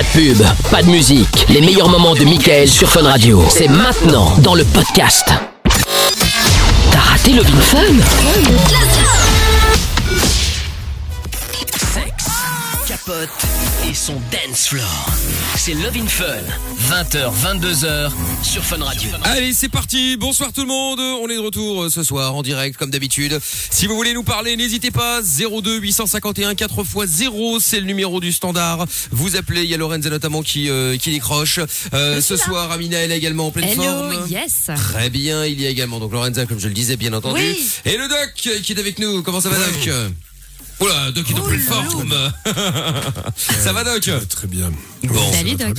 Pas de pub, pas de musique. Les meilleurs moments de Michael sur Fun Radio. C'est maintenant dans le podcast. T'as raté le Fun? Et son dance floor. C'est Love in Fun. 20h, 22h sur Fun Radio. Allez, c'est parti. Bonsoir tout le monde. On est de retour euh, ce soir en direct comme d'habitude. Si vous voulez nous parler, n'hésitez pas. 02 851 4 x 0, c'est le numéro du standard. Vous appelez, il y a Lorenza notamment qui euh, qui décroche. Euh, ce soir, Amina elle est également en pleine Hello, forme. yes. Très bien, il y a également donc Lorenza comme je le disais bien entendu. Oui. Et le doc qui est avec nous. Comment ça va doc? Oula, Doc est en pleine forme. ça va Doc Très bien. Bon. Salut, Doc.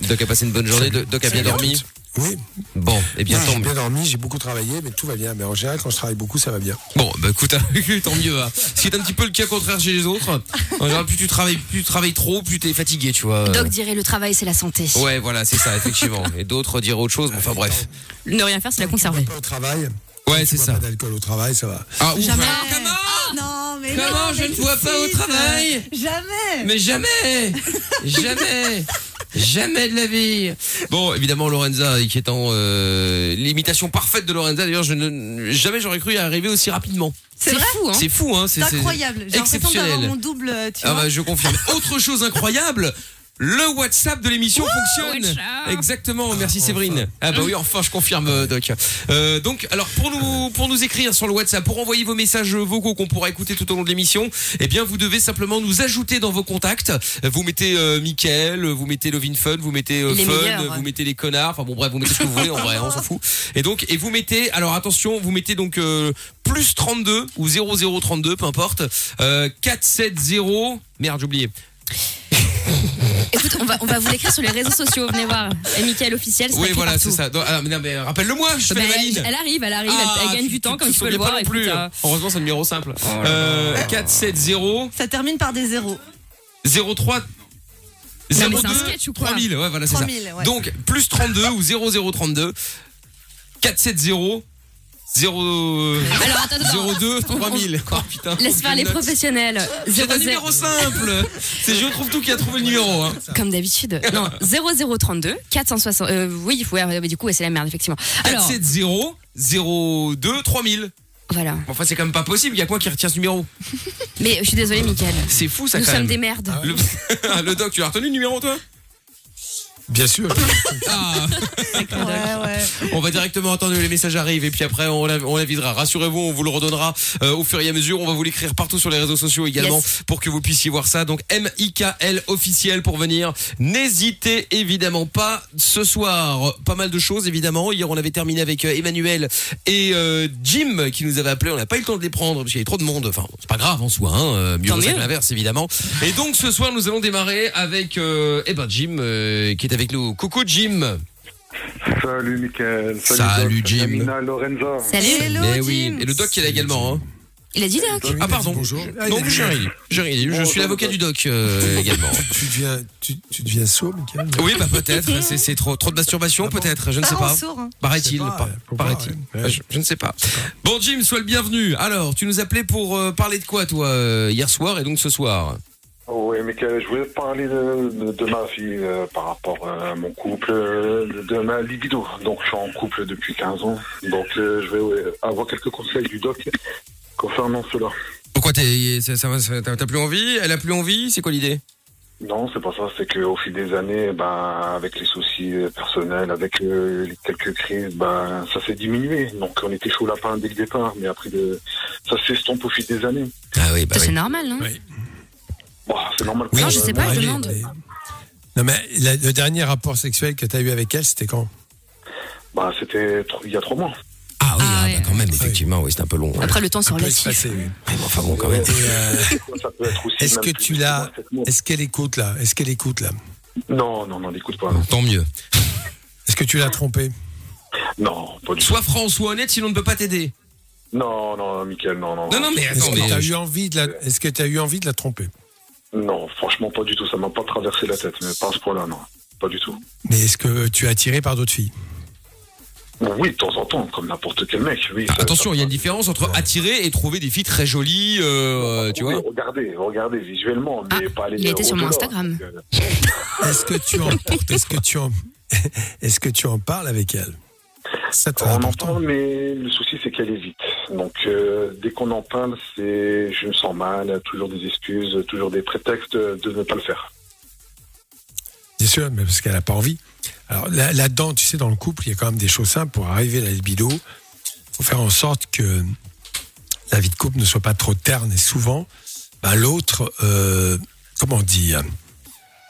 Doc a passé une bonne journée. Doc a bien dormi. Oui. Bon, et bien Ouais, tant j'ai mieux. bien dormi, j'ai beaucoup travaillé, mais tout va bien. Mais en général, quand je travaille beaucoup, ça va bien. Bon, bah écoute, tant mieux. Hein. Ce qui est un petit peu le cas contraire chez les autres. En général, plus tu travailles, plus tu travailles trop, plus t'es fatigué, tu vois. Doc dirait le travail, c'est la santé. Ouais, voilà, c'est ça, effectivement. Et d'autres diraient autre chose. mais Enfin bref. Ne rien faire, c'est la conserver. Pas au travail. Ouais, c'est bois ça. Pas d'alcool au travail, ça va. Ah, ouf, Jamais. alors, comment Non, mais Comment non, je mais ne de pas au travail Jamais. Mais jamais Jamais Jamais de la vie Bon, évidemment, Lorenza, qui est en euh, l'imitation parfaite de Lorenza. D'ailleurs, je ne jamais j'aurais cru y arriver aussi rapidement. C'est fou, hein C'est fou, hein C'est incroyable. J'ai l'impression d'avoir exceptionnel. mon double, tu Ah vois. bah je confirme. Autre chose incroyable, le WhatsApp de l'émission fonctionne. WhatsApp. Exactement, merci Séverine. Ah bah oui, enfin je confirme euh, Doc. Euh, donc alors pour nous pour nous écrire sur le WhatsApp, pour envoyer vos messages vocaux qu'on pourra écouter tout au long de l'émission, eh bien vous devez simplement nous ajouter dans vos contacts. Vous mettez euh, Mickaël, vous mettez Lovin Fun, vous mettez euh, Fun, meilleurs. vous mettez les connards, enfin bon bref, vous mettez ce que vous voulez en vrai, on s'en fout. Et donc et vous mettez alors attention, vous mettez donc euh, plus 32 ou 0032 peu importe. Euh, 470 merde, j'ai oublié. Écoute, on va, on va vous l'écrire sur les réseaux sociaux. Venez voir. Et Michael officiel. Oui, voilà, c'est ça. Donc, ah, mais non, mais rappelle-le-moi, je fais Bah, elle, valide. elle arrive, elle arrive, Ah, elle, elle gagne tu- du temps, comme tu peux le souviens pas voir. non plus. écoute, euh, Heureusement, c'est un numéro simple. Euh, 470 Ça termine par des zéros. 03 Non, mais c'est un 02 sketch ou quoi 3000, ouais, voilà, c'est ça. 3000, ouais. Donc, plus 32 ou 0032 470 0 Alors, attends, attends. 02 3000. Oh, putain. Laisse faire les Note. professionnels. C'est un 00 numéro simple. C'est Je trouve tout qui a trouvé le numéro. Hein. Comme d'habitude. Non, 0032 460. Euh, oui, ouais, ouais, du coup, c'est la merde, effectivement. Alors, 470 02 3000. voilà. Enfin, c'est quand même pas possible. Il y a quoi qui retient ce numéro? Mais je suis désolée, Michael. C'est fou ça Nous quand sommes même. des merdes. Le, le doc, tu as retenu le numéro toi? Bien sûr. Ah, Ouais, ouais. on va directement attendre que les messages arrivent et puis après on la, on la videra. Rassurez-vous, on vous le redonnera euh, au fur et à mesure. On va vous l'écrire partout sur les réseaux sociaux également Yes. pour que vous puissiez voir ça. Donc M-I-K-L officiel pour venir. N'hésitez évidemment pas. Ce soir, pas mal de choses évidemment. Hier on avait terminé avec euh, Emmanuel et euh, Jim qui nous avait appelé. On n'a pas eu le temps de les prendre parce qu'il y avait trop de monde. Enfin, c'est pas grave en soi. Hein. Mieux vaut ça que l'inverse évidemment. Et donc ce soir nous allons démarrer avec euh, eh ben Jim euh, qui est avec nous. Coucou Jim. Salut Mickaël. Salut, Doc, Jim. Amina, Lorenza. Salut. Hello, Eh oui, Jim. et le doc qui est là également. Hein. Il a dit Doc Ah pardon. Bonjour. Ah, il. J'ai rien dit. Je suis l'avocat du doc euh, également. Tu deviens, tu, tu deviens sourd, Michael Oui, bah peut-être. C'est, c'est trop, trop de masturbation, peut-être. Je ne sais Ah, pas. hein. Paraît-il. Pas. Je, je ne sais pas. Bon, Jim, sois le bienvenu. Alors, tu nous appelais pour euh, parler de quoi, toi, euh, hier soir et donc ce soir? Oui, Mickaël, je voulais te parler de, de, de ma vie euh, par rapport à mon couple, euh, de, de ma libido. Donc, je suis en couple depuis 15 ans. Donc, euh, je vais ouais, avoir quelques conseils du doc concernant cela. Pourquoi t'es, ça, ça, ça- t'as, t'as plus envie? Elle a plus envie? C'est quoi l'idée? Non, c'est pas ça. C'est qu'au fil des années, ben, avec les soucis euh, personnels, avec euh, les quelques crises, ben, ça s'est diminué. Donc, on était chaud lapin dès le départ, mais après, de, ça s'estompe au fil des années. Ah oui, bah C'est oui. normal, non Oui. Bon, c'est normal. Oui, Non, je sais pas, je demande. mais- Non, mais la- le dernier rapport sexuel que tu as eu avec elle, c'était quand? Bah, c'était il y a trois mois. Ah oui, Ah ah, ouais. bah quand même, effectivement, oui, c'est un peu long. Après, le temps peu relatif. oui. Mais bon, enfin bon, quand même. Euh, Est-ce que tu l'as-. Est-ce qu'elle écoute là? Est-ce qu'elle écoute là? Non, non, non, n'écoute pas. Tant mieux. Est-ce que tu l'as trompée? Non, pas du tout. Sois franc, sois honnête, sinon on ne peut pas t'aider. Non, non, Mickaël, non, non. Non, non, mais Est-ce attends, que mais. tu as eu envie de la Est-ce que tu as eu envie de la tromper? Non, franchement, pas du tout. Ça m'a pas traversé la tête, mais pas à ce point-là, non. Pas du tout. Mais est-ce que tu es attiré par d'autres filles? Oui, de temps en temps, comme n'importe quel mec. Oui, Ah, ça- Attention, ça- il y a une différence entre attirer et trouver des filles très jolies, euh, tu Oui, vois. Regardez, regardez visuellement, mais Ah, pas aller il été sur mon. Instagram. Est-ce que tu en est-ce que tu en est-ce que tu en parles avec elle? C'est très On en important? parle, mais le souci c'est qu'elle évite. Donc euh, dès qu'on en parle, c'est je me sens mal, toujours des excuses, toujours des prétextes de ne pas le faire. Bien sûr, mais parce qu'elle n'a pas envie. Alors là- là-dedans, tu sais, dans le couple, il y a quand même des choses simples pour arriver à la libido. Il faut faire en sorte que la vie de couple ne soit pas trop terne et souvent, ben, l'autre, euh, comment dire,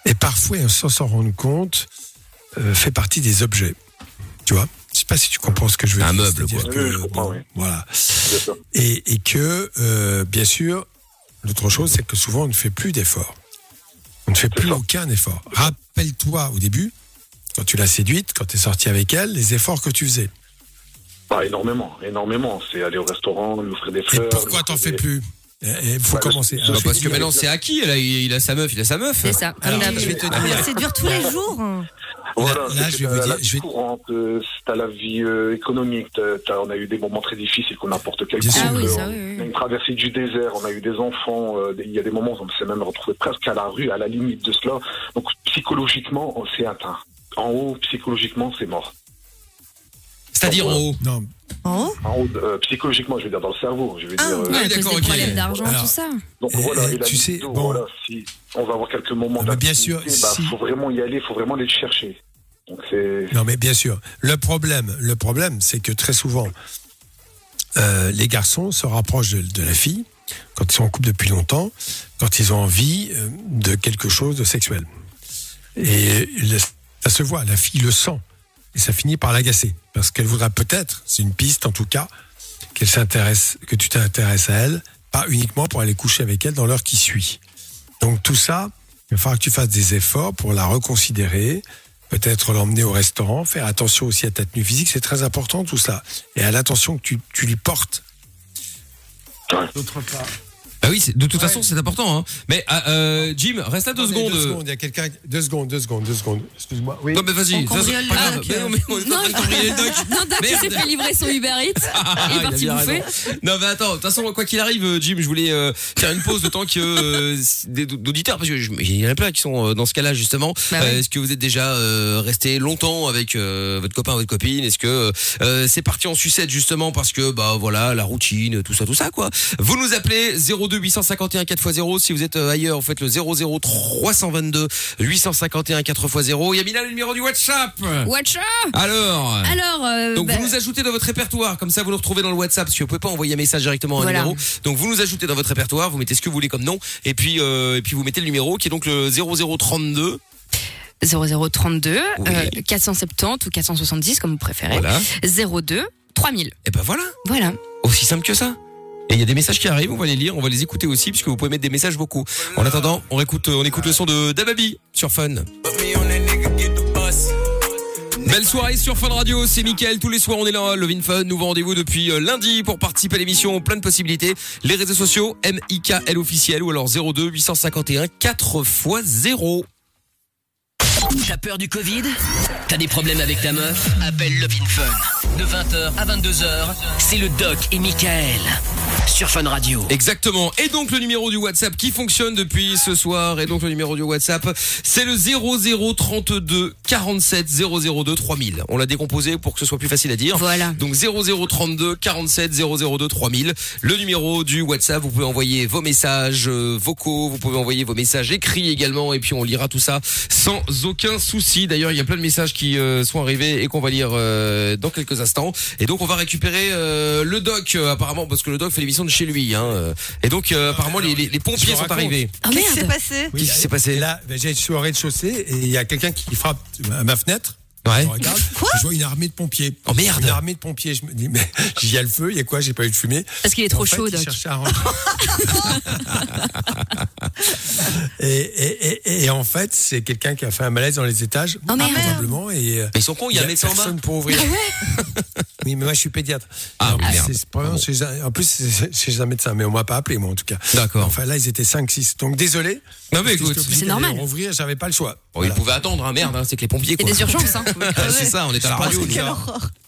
et parfois, sans s'en rendre compte, euh, fait partie des objets. Tu vois? Je sais pas si tu comprends ce que je veux Un dire. meuble, C'est-à-dire quoi. que, Oui, je comprends, bon, oui. Voilà. Et, et que, euh, bien sûr, l'autre chose, c'est que souvent, on ne fait plus d'efforts. On ne fait plus ça. aucun effort. Rappelle-toi au début, quand tu l'as séduite, quand tu es sorti avec elle, les efforts que tu faisais. Pas énormément, énormément. C'est aller au restaurant, lui offrir des Et fleurs. pourquoi lui t'en fais des- plus Il faut Bah, commencer. je- Bah, je parce que te maintenant c'est acquis, il a, il a sa meuf, il a sa meuf. C'est ça. Alors, je vais te On dire. va séduire tous les jours. Voilà, Là- là, c'est je vais t'as dire- la vie je vais- courante, euh, t'as la vie euh, économique, t'as- t'as- on a eu des moments très difficiles comme n'importe quel sûr. Ah oui, ça, on oui, a une traversée du désert, on a eu des enfants, euh, il y a des moments où on s'est même retrouvé presque à la rue, à la limite de cela. Donc psychologiquement, on s'est atteint. En haut, psychologiquement, c'est mort. C'est-à-dire en haut? Non, En haut En haut, euh, psychologiquement, je veux dire dans le cerveau. Je veux Ah, dire, euh, d'accord, ok. problèmes d'argent, Alors, tout ça. donc Et- voilà, et et la tu sais, libido, bon. voilà, si on va avoir quelques moments Ah, mais bien sûr, bah, si- faut vraiment y aller, faut vraiment aller le chercher. Donc c'est non, mais bien sûr. Le problème, le problème, c'est que très souvent, euh, les garçons se rapprochent de, de la fille quand ils sont en couple depuis longtemps, quand ils ont envie euh, de quelque chose de sexuel. Et le- ça se voit, la fille le sent. Et ça finit par l'agacer. Parce qu'elle voudra peut-être, c'est une piste en tout cas, qu'elle s'intéresse, que tu t'intéresses à elle, pas uniquement pour aller coucher avec elle dans l'heure qui suit. Donc tout ça, il va falloir que tu fasses des efforts pour la reconsidérer, peut-être l'emmener au restaurant, faire attention aussi à ta tenue physique, c'est très important tout ça. Et à l'attention que tu, tu lui portes. D'autre part. Bah oui, de toute Ouais. façon c'est important. Hein. Mais ah, euh, Jim, reste là deux Attendez, secondes. Deux secondes, il y a quelqu'un. Deux secondes, deux secondes, deux secondes. Excuse-moi. Oui. Non mais vas-y, On cambriole doc, non, mais on est en train de doc. Non, Doc, il s'est fait livrer son Uber Eats. Ah, il est parti bouffer. raison. Non mais attends, de toute façon quoi qu'il arrive, euh, Jim, je voulais euh, faire une pause de temps que euh, des d'auditeurs parce que je- il y en a plein qui sont euh, dans ce cas-là justement. Bah ouais. Est-ce que vous êtes déjà euh, resté longtemps avec euh, votre copain, votre copine? Est-ce que euh, c'est parti en sucette justement parce que bah voilà la routine, tout ça, tout ça quoi? Vous nous appelez 02 851 4x0 si vous êtes euh, ailleurs, vous faites le 00 322 851 4x0. Yamina le numéro du WhatsApp. Out Alors. Alors, euh, Donc bah, vous nous ajoutez dans votre répertoire, comme ça vous nous retrouvez dans le WhatsApp, parce que vous pouvez pas envoyer un message directement à un Voilà. numéro. Donc vous nous ajoutez dans votre répertoire, vous mettez ce que vous voulez comme nom, et puis euh, et puis vous mettez le numéro qui est donc le 0032. 0032 Oui. euh, 470 ou 470 comme vous préférez. Voilà. 02 3000. Et ben voilà, Voilà. aussi simple que ça. Et il y a des messages qui arrivent, on va les lire, on va les écouter aussi, puisque vous pouvez mettre des messages vocaux. En attendant, on écoute, on écoute le son de Dababy sur Fun. Belle soirée sur Fun Radio, c'est Mickaël. Tous les soirs, on est là, Levin Fun. Nouveau rendez-vous depuis euh, lundi pour participer à l'émission. Plein de possibilités. Les réseaux sociaux, M-I-K-L officiel ou alors 02 851 4 x 0. T'as peur du Covid? T'as des problèmes avec ta meuf? Appelle Love in Fun. De 20h à 22h, c'est le Doc et Michael. Sur Fun Radio. Exactement. Et donc le numéro du WhatsApp qui fonctionne depuis ce soir. Et donc le numéro du WhatsApp, c'est le 0032 47 002 3000. On l'a décomposé pour que ce soit plus facile à dire. Voilà. Donc 0032 47 002 3000. Le numéro du WhatsApp, vous pouvez envoyer vos messages euh, vocaux, vous pouvez envoyer vos messages écrits également, et puis on lira tout ça sans aucun souci. D'ailleurs, il y a plein de messages qui euh, sont arrivés et qu'on va lire euh, dans quelques instants. Et donc on va récupérer euh, le doc euh, apparemment parce que le doc fait l'émission de chez lui. Hein, euh. et donc euh, apparemment les, les, les Je pompiers sont raconte. arrivés. Oh Qu'est-ce qui s'est passé Qu'est-ce qui s'est passé là, ben, j'ai une soirée de chaussée et il y a quelqu'un qui frappe à ma fenêtre. Ouais. Je regarde, je vois une armée de pompiers. Oh, merde. Une armée de pompiers. Je me dis, mais il y a le feu, il y a quoi? J'ai pas eu de fumée. Parce qu'il est trop En fait, chaud, Doc. à rentrer. et, et, et, et en fait, c'est quelqu'un qui a fait un malaise dans les étages, Oh, merde. probablement. Et euh, Mais ils sont cons, il y a un médecin en bas. personne pour ouvrir. oui, mais moi je suis pédiatre. Ah, en, plus, merde. chez un, en plus, c'est un médecin, mais on m'a pas appelé, moi en tout cas. D'accord. Enfin là, ils étaient 5-6. Donc désolé. Non mais écoute, C'est normal. Rouvrir, j'avais pas le choix. bon, ils pouvaient attendre, hein, merde, hein, c'est que les pompiers Il y quoi. a des urgences, hein. c'est ça, on est à la radio. Quelle nous. horreur.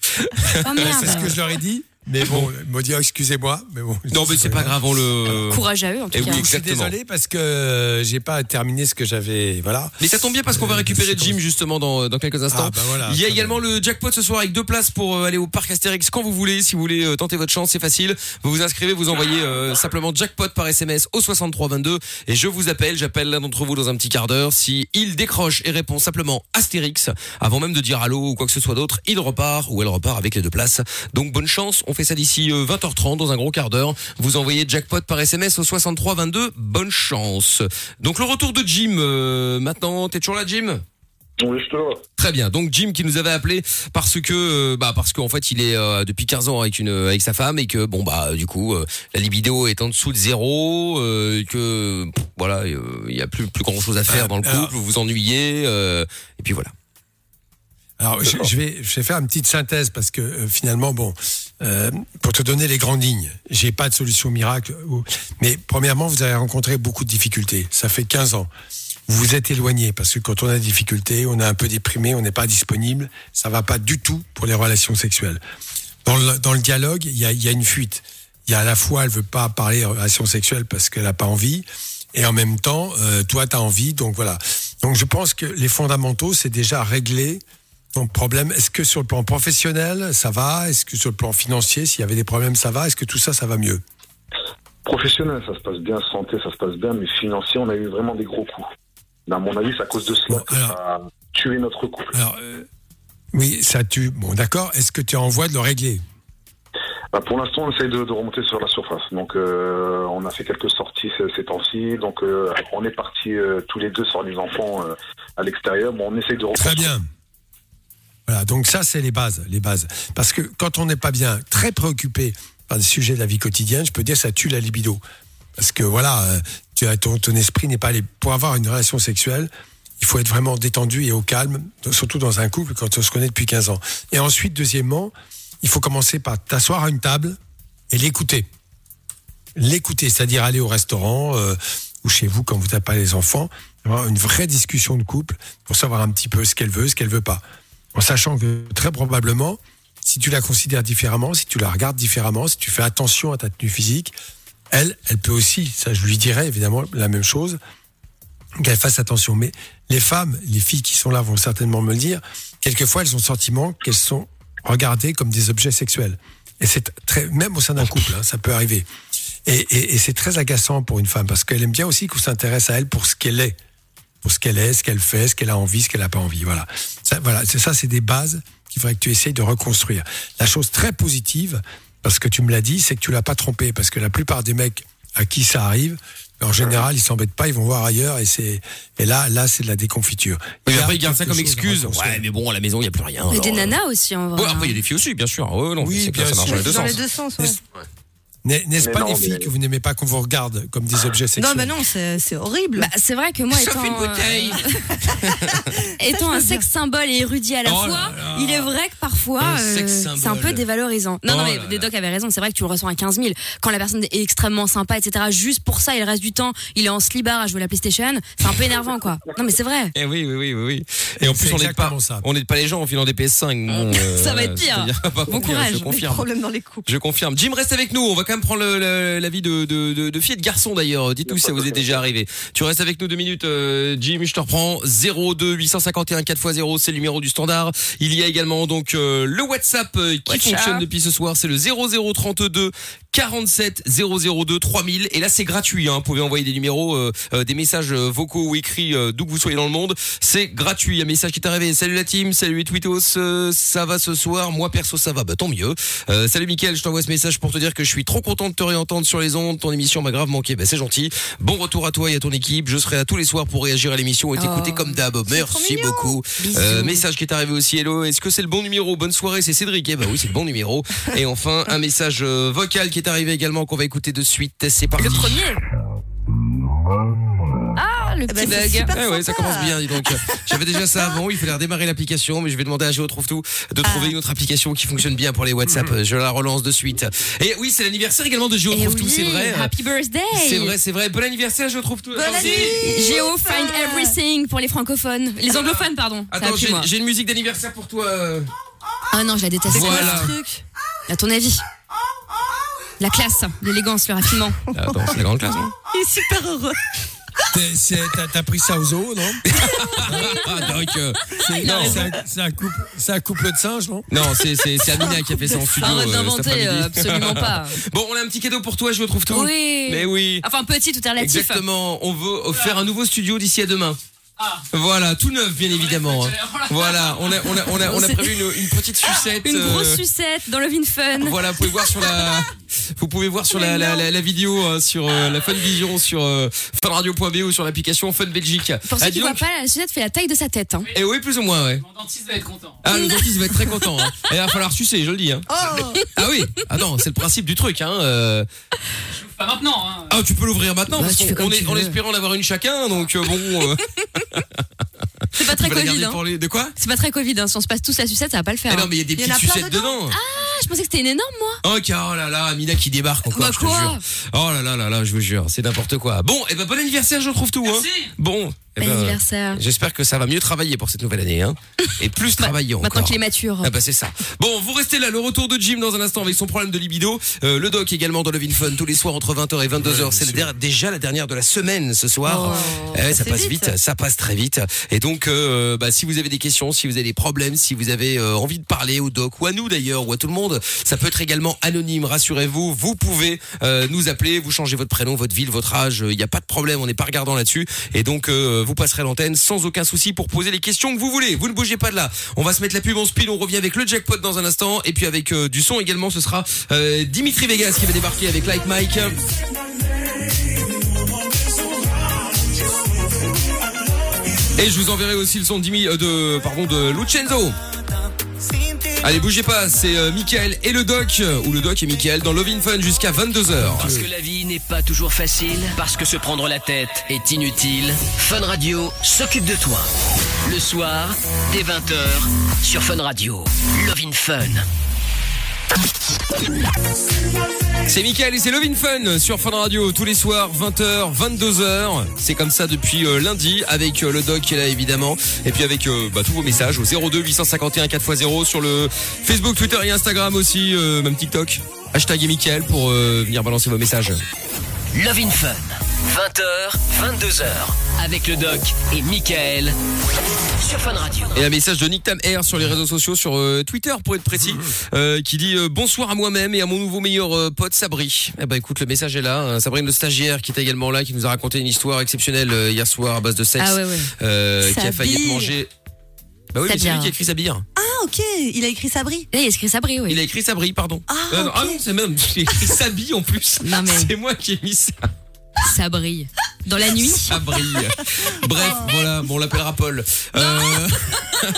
Oh C'est ce que je leur ai dit. Mais bon, m'ont dit, oh, excusez-moi. Mais bon, Non, mais c'est pas grave, on le. Courage à eux en tout Et cas. oui, Je suis désolé parce que euh, j'ai pas terminé ce que j'avais. Voilà. Mais ça tombe bien parce qu'on va Euh, récupérer Jim justement dans, dans quelques instants. Ah, bah voilà, Il y a également le jackpot ce soir avec deux places pour euh, aller au parc Astérix quand vous voulez. Si vous voulez tenter votre chance, c'est facile. Vous vous inscrivez, vous envoyez euh, simplement jackpot par SMS au 6322 et je vous appelle. J'appelle l'un d'entre vous dans un petit quart d'heure. Si il décroche et répond simplement Astérix avant même de dire allô ou quoi que ce soit d'autre, il repart ou elle repart avec les deux places. Donc bonne chance. On fait ça d'ici euh, 20h30 dans un gros quart d'heure. Vous envoyez jackpot par SMS au 6322. Bonne chance. Donc le retour de Jim euh, maintenant. T'es toujours là, Jim? Oui, je te vois. Très bien. Donc Jim qui nous avait appelé parce que euh, bah parce qu'en fait il est euh, depuis 15 ans avec une avec sa femme et que bon bah du coup euh, la libido est en dessous de zéro euh, que pff, voilà euh, il y a plus plus grand chose à faire Euh, dans le couple, vous vous ennuyez euh, et puis voilà. Alors, je, je vais, je vais faire une petite synthèse parce que euh, finalement, bon, euh, pour te donner les grandes lignes, j'ai pas de solution miracle. ou- Mais premièrement, vous avez rencontré beaucoup de difficultés. Ça fait 15 ans. Vous vous êtes éloigné parce que quand on a des difficultés, on est un peu déprimé, on n'est pas disponible. Ça va pas du tout pour les relations sexuelles. Dans le, dans le dialogue, il y a, y a une fuite. Il y a à la fois, elle veut pas parler de relations sexuelles parce qu'elle a pas envie, et en même temps, euh, toi, tu as envie. Donc voilà. Donc je pense que les fondamentaux, c'est déjà régler ton problème. Est-ce que sur le plan professionnel, ça va? Est-ce que sur le plan financier, s'il y avait des problèmes, ça va? Est-ce que tout ça, ça va mieux? Professionnel, ça se passe bien. Santé, ça se passe bien. Mais financier, on a eu vraiment des gros coups. À mon avis, c'est à cause de cela Bon, que alors- ça a tué notre couple. Alors, euh, oui, ça tue. Bon, d'accord. Est-ce que tu es en voie de le régler? Bah, pour l'instant, on essaye de, de remonter sur la surface. Donc, euh, on a fait quelques sorties ces, ces temps-ci. Donc, euh, on est partis euh, tous les deux sur les enfants à l'extérieur. Bon, on essaye de Très reconstruire. bien. Voilà, donc ça, c'est les bases, les bases. Parce que quand on n'est pas bien, très préoccupé par des sujets de la vie quotidienne, je peux dire ça tue la libido. Parce que voilà, euh, tu as ton, esprit n'est pas allé. Pour avoir une relation sexuelle, il faut être vraiment détendu et au calme, surtout dans un couple quand on se connaît depuis 15 ans. Et ensuite, deuxièmement, il faut commencer par t'asseoir à une table et l'écouter. L'écouter, c'est-à-dire aller au restaurant euh, ou chez vous quand vous n'avez pas les enfants, avoir une vraie discussion de couple pour savoir un petit peu ce qu'elle veut, ce qu'elle veut pas. En sachant que très probablement, si tu la considères différemment, si tu la regardes différemment, si tu fais attention à ta tenue physique, elle, elle peut aussi, ça je lui dirais évidemment la même chose, qu'elle fasse attention. Mais les femmes, les filles qui sont là vont certainement me le dire, quelquefois elles ont le sentiment qu'elles sont regardées comme des objets sexuels. Et c'est très, même au sein d'un couple, hein, ça peut arriver. Et, et, et c'est très agaçant pour une femme parce qu'elle aime bien aussi qu'on s'intéresse à elle pour ce qu'elle est, pour ce qu'elle est, ce qu'elle fait, ce qu'elle a envie, ce qu'elle n'a pas envie. Voilà. Ça, voilà, c'est ça, c'est des bases qu'il faudrait que tu essayes de reconstruire. La chose très positive, parce que tu me l'as dit, c'est que tu l'as pas trompé, parce que la plupart des mecs à qui ça arrive, en général, ils s'embêtent pas, ils vont voir ailleurs, et c'est et là, là, c'est de la déconfiture. Mais après, ils gardent ça comme excuse. Ouais, mais bon, à la maison, il y a plus rien. Et des alors, euh, nanas aussi en vrai. Ouais, après, il y a des filles aussi, bien sûr. Ouais, non, Oui, bien ça marche sûr. dans les deux Dans sens. les deux sens, ouais. N'est-ce- N'est- pas non, les filles mais- que vous n'aimez pas qu'on vous regarde comme des objets sexuels Non, mais non, c'est horrible. Bah, c'est vrai que moi, Sauf étant, une bouteille. euh, étant un sexe symbole et érudit à la Oh fois, là. il est vrai que parfois, euh, c'est un peu dévalorisant. Non, non, Oh mais là là. Dedoc avait raison. C'est vrai que tu le ressens à 15 000. Quand la personne est extrêmement sympa, etc., juste pour ça, et le reste du temps, il est en slibard à jouer à la PlayStation, c'est un peu énervant, quoi. Non, mais c'est vrai. Eh oui, oui, oui, oui, oui. Et en plus, on n'aide pas, ça. on les gens en filant des PS5. Bon, euh, Ça va être pire. Bon courage. Je confirme. Problème dans les couples. Je confirme. Jim, reste avec nous. On va quand même prendre l'avis de, de, de, de filles et de garçons d'ailleurs. Dites-nous si ça vous est déjà arrivé. Tu restes avec nous deux minutes, euh, Jim. Je te reprends. 02 851 4x0, c'est le numéro du standard. Il y a également donc euh, le WhatsApp euh, qui WhatsApp. fonctionne depuis ce soir. C'est le 0032 47 002 3000. Et là, c'est gratuit. Hein. Vous pouvez envoyer des numéros, euh, euh, des messages euh, vocaux ou écrits euh, d'où que vous soyez dans le monde. C'est gratuit. Un message qui est arrivé. Salut la team. Salut les Twittos. Euh, ça va ce soir. Moi perso, ça va. Bah tant mieux. Euh, salut Mickaël, je t'envoie ce message pour te dire que je suis trop content de te réentendre sur les ondes. Ton émission m'a grave manqué. Bah c'est gentil. Bon retour à toi et à ton équipe. Je serai là tous les soirs pour réagir à l'émission et t'écouter Oh. comme d'hab. Merci beaucoup. Euh, message qui est arrivé aussi. Hello. Est-ce que c'est le bon numéro? Bonne soirée. C'est Cédric. Eh bah oui, c'est le bon numéro. Et enfin un message vocal qui est arrivé également qu'on va écouter de suite. C'est parti. Le premier. Ah, le Eh petit ben, bug. super Eh ouais, ça commence bien, dis donc. J'avais déjà ça avant, il fallait redémarrer l'application, mais je vais demander à Géo Trouve Tout de trouver Ah. une autre application qui fonctionne bien pour les WhatsApp. Je la relance de suite. Et oui, c'est l'anniversaire également de Géo Eh Trouve Tout, oui, c'est vrai. Happy birthday. C'est vrai, c'est vrai. Bon anniversaire, Géo Trouve Tout. Année. Géo find everything pour les francophones. Les anglophones, pardon. Attends, j'ai une musique d'anniversaire pour toi. Ah non, je la déteste. Voilà. Ce truc? À ton avis? La classe, l'élégance, le raffinement. Attends, c'est la grande classe, non Il est super heureux. T'es- c'est- T'as t'as pris ça au zoo, non? Ah, donc, euh, C'est non, c'est un, c'est un couple, c'est un couple de singes, non? Non, c'est c'est c'est Amina qui a fait ça en studio. Arrête euh, cet d'inventer, euh, après-midi. absolument pas. Bon, on a un petit cadeau pour toi, je retrouve tout. Oui. Mais oui. Enfin, petit, tout est relatif. Exactement. On veut faire un nouveau studio d'ici à demain. Voilà, tout neuf, bien évidemment. hein. Voilà, on a, on a, on a, on a C'est- prévu une, une petite sucette. Une grosse euh, sucette dans le Vin Fun. Voilà, vous pouvez voir sur la, vous pouvez voir sur la, la, la, la vidéo euh, sur euh, la Fun Vision sur euh, funradio.be ou sur l'application Fun Belgique. Pour ceux Ah, qui dis voient pas, la sucette fait la taille de sa tête. Hein. Eh oui, plus ou moins, ouais. Mon dentiste va être content. Ah, le dentiste va être très content. Hein. Et il va falloir sucer, je le dis. Hein. Oh Ah oui. Attends, c'est le principe du truc. Hein. euh. Pas maintenant, hein. Ah, tu peux l'ouvrir maintenant Bah, parce qu'on est en espérant en avoir une chacun. Donc euh, bon. euh, C'est pas très Covid. garder Hein. pour les- De quoi? C'est pas très Covid. Hein. Si on se passe tous la sucette, ça va pas le faire. Eh non, hein. mais il y a des petites sucettes dedans. dedans. Ah, je pensais que c'était une énorme, moi. Oh, car, oh là là, Amina qui débarque encore, Bah, je te jure. Oh là là là là, je vous jure, c'est n'importe quoi. Bon, et ben bon anniversaire, je retrouve tout. Hein. Merci. Bon, eh Bon ben, anniversaire. J'espère que ça va mieux travailler pour cette nouvelle année, hein. Et plus travailler encore. Maintenant qu'il est mature. Ah bah c'est ça. Bon, vous restez là, le retour de Jim dans un instant avec son problème de libido. Euh, le doc également dans le Fun tous les soirs entre 20h et 22h. c'est le der- déjà la dernière de la semaine ce soir. Oh, Eh, ça c'est passe vite. vite. ça passe très vite. Et donc, euh, bah, si vous avez des questions, si vous avez des problèmes, si vous avez euh, envie de parler au doc ou à nous d'ailleurs ou à tout le monde, ça peut être également anonyme. Rassurez-vous, vous pouvez euh, nous appeler, vous changez votre prénom, votre ville, votre âge. Il n'y a pas de problème, on n'est pas regardant là-dessus. Et donc, euh, vous passerez l'antenne sans aucun souci pour poser les questions que vous voulez. Vous ne bougez pas de là. On va se mettre la pub en speed. On revient avec le jackpot dans un instant et puis avec euh, du son également. Ce sera euh, Dimitri Vegas qui va débarquer avec Like Mike. Et je vous enverrai aussi le son de, euh, de pardon de Lucenzo. Allez, bougez pas, c'est euh, et le doc, ou le doc et Mickaël dans Love in Fun jusqu'à 22h. Parce que la vie n'est pas toujours facile, parce que se prendre la tête est inutile, Fun Radio s'occupe de toi. Le soir, dès 20h, sur Fun Radio. Love in Fun. C'est Mickaël et c'est Love in Fun sur Fun Radio tous les soirs 20h 22h c'est comme ça depuis euh, lundi avec euh, le doc qui est là évidemment. Et puis avec euh, bah, tous vos messages au 02 851 4x0 sur le Facebook Twitter et Instagram aussi même TikTok. Hashtag Mickaël pour venir balancer vos messages. Love in Fun. 20h, 22h. Avec le doc et Michael. Sur Fun Radio. Et un message de Nick Tam Air sur les réseaux sociaux, sur euh, Twitter pour être précis, euh, qui dit euh, bonsoir à moi-même et à mon nouveau meilleur euh, pote Sabri. Eh ben écoute, le message est là. hein. Sabrine le stagiaire qui était également là, qui nous a raconté une histoire exceptionnelle euh, hier soir à base de sexe, Ah ouais, ouais. euh, qui a failli être Sabir. mangé. Bah oui, mais c'est Sabir. lui qui a écrit Sabir. Ah, ok, il a écrit Sabri. Là, il a écrit Sabri, oui. Il a écrit Sabri, pardon. Ah, Euh, non, ok. ah non, c'est même, j'ai écrit Sabi en plus. Non, mais- C'est moi qui ai mis ça. Sabri. Dans la nuit. Sabri. Bref, voilà, bon, on l'appellera Paul. Euh...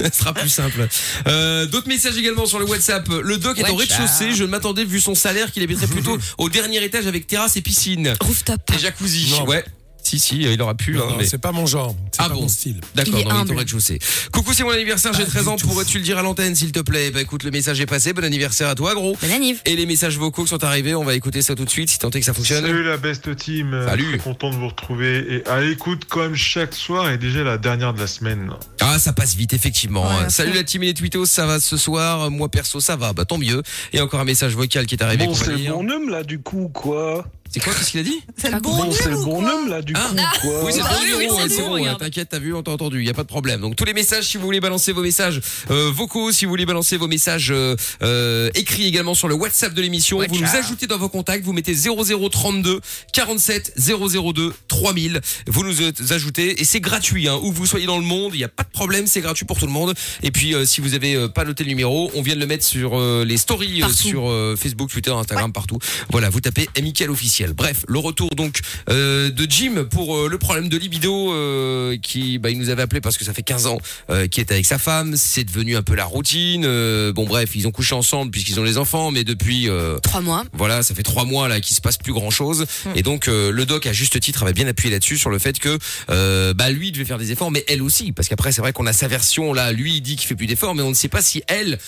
Ce sera plus simple. Euh, D'autres messages également sur le WhatsApp. Le doc est au WhatsApp. rez-de-chaussée. Je m'attendais, vu son salaire, qu'il habiterait plutôt au dernier étage avec terrasse et piscine. Rooftop. Et jacuzzi. Non. Ouais. Si, si, il aura pu. Non, hein, non, mais- C'est pas mon genre. C'est Ah pas bon. mon style. D'accord, humble. au rez-de-chaussée. Coucou, c'est mon anniversaire, j'ai Pas 13 du ans. Pourrais-tu le dire à l'antenne, s'il te plaît? Bah écoute, le message est passé. Bon anniversaire à toi, gros. Bonne anniv. Et les messages vocaux qui sont arrivés, on va écouter ça tout de suite, si tant est que ça fonctionne. Salut la best team, Euh, Salut. très content de vous retrouver et à l'écoute comme chaque soir et déjà la dernière de la semaine. Ah, ça passe vite, effectivement. Ouais, à Salut la team et les tweetos, ça va ce soir? Moi, perso, ça va. Bah, tant mieux. Et encore un message vocal qui est arrivé. Bon, c'est le lire. bonhomme là du coup quoi? C'est quoi, qu'est-ce qu'il a dit C'est le Ah, bon Bon, c'est le bonhomme là du Ah. coup quoi Oui, c'est Ah bon, oui, oui, numéro, c'est bon. T'inquiète, t'as vu, on t'a entendu. Y a pas de problème. Donc tous les messages, si vous voulez balancer vos messages euh, vocaux, si vous voulez balancer vos messages euh, euh, écrits également sur le WhatsApp de l'émission, vous nous ajoutez dans vos contacts, vous mettez 0032 47 002 3000. Vous nous euh, ajoutez et c'est gratuit. Hein, où vous soyez dans le monde, il y a pas de problème, c'est gratuit pour tout le monde. Et puis euh, si vous avez euh, pas noté le numéro, on vient de le mettre sur euh, les stories euh, sur euh, Facebook, Twitter, Instagram, partout. Voilà, vous tapez Amical officiel. Bref, le retour donc euh, de Jim pour euh, le problème de libido euh, qui bah, il nous avait appelé parce que ça fait 15 ans euh, qu'il est avec sa femme, c'est devenu un peu la routine. bon bref, ils ont couché ensemble puisqu'ils ont les enfants, mais depuis Trois mois. voilà, ça fait trois mois là qu'il se passe plus grand chose. Et donc le doc à juste titre avait bien appuyé là-dessus sur le fait que bah lui devait faire des efforts, mais elle aussi, parce qu'après c'est vrai qu'on a sa version là. Lui il dit qu'il fait plus d'efforts, mais on ne sait pas si elle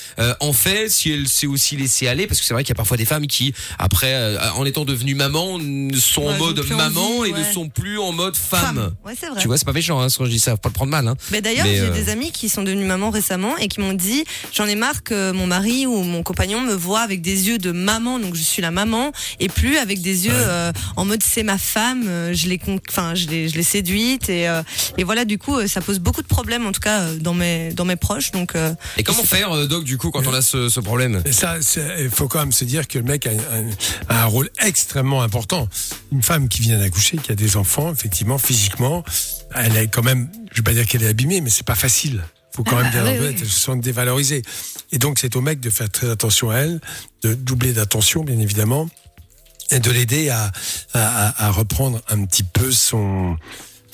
en fait, si elle s'est aussi laissée aller, parce que c'est vrai qu'il y a parfois des femmes qui après, en étant devenues maman, maman sont en Ouais, mode maman et ne sont plus en mode femme. Ouais, c'est vrai. Tu vois, c'est pas méchant, hein, ce que je dis ça, faut pas le prendre mal. Hein. Mais d'ailleurs, j'ai euh, des amis qui sont devenus mamans récemment et qui m'ont dit j'en ai marre que mon mari ou mon compagnon me voit avec des yeux de maman, donc je suis la maman, et plus avec des yeux euh, en mode c'est ma femme, euh, je l'ai con- enfin je l'ai je l'ai séduite et euh, et voilà du coup ça pose beaucoup de problèmes en tout cas dans mes dans mes proches donc euh, Et comment faire, euh, Doc, du coup, quand on a ce, ce problème? Ça, il faut quand même se dire que le mec a, un- a un rôle extrêmement important. Une femme qui vient d'accoucher, qui a des enfants, effectivement, physiquement, elle est quand même, je vais pas dire qu'elle est abîmée, mais c'est pas facile. Faut quand Ah même bien oui, reconnaître, oui. elles se sentent dévalorisées. Et donc, c'est au mec de faire très attention à elle, de doubler d'attention, bien évidemment, et de l'aider à- à reprendre un petit peu son,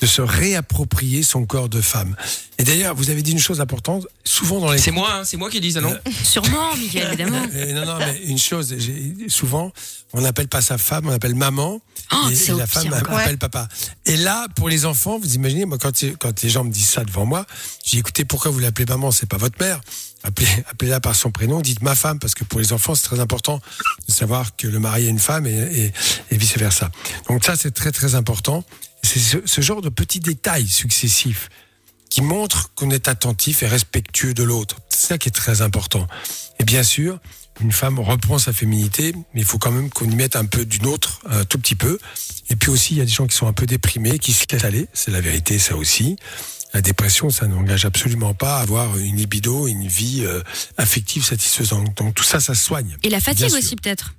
de se réapproprier son corps de femme. Et d'ailleurs, vous avez dit une chose importante, souvent dans les C'est moi, hein, c'est moi qui dis ça, non Sûrement, Mickaël, évidemment. euh, non, non, mais une chose, j'ai- souvent, on n'appelle pas sa femme, on appelle maman. Oh, et, et la femme appelle papa. Et là, pour les enfants, vous imaginez, moi, quand, quand les gens me disent ça devant moi, je dis, écoutez, pourquoi vous l'appelez maman? C'est pas votre mère. Appelez, appelez-la par son prénom, dites ma femme, parce que pour les enfants, c'est très important de savoir que le mari a une femme et, et, et vice versa. Donc ça, c'est très, très important. C'est ce, ce genre de petits détails successifs qui montrent qu'on est attentif et respectueux de l'autre. C'est ça qui est très important. Et bien sûr, une femme reprend sa féminité, mais il faut quand même qu'on y mette un peu d'une autre, un tout petit peu. Et puis aussi, il y a des gens qui sont un peu déprimés, qui se laissent aller. C'est la vérité, ça aussi. La dépression, ça n'engage absolument pas à avoir une libido, une vie euh, affective satisfaisante. Donc tout ça, ça se soigne. Et la fatigue aussi, peut-être.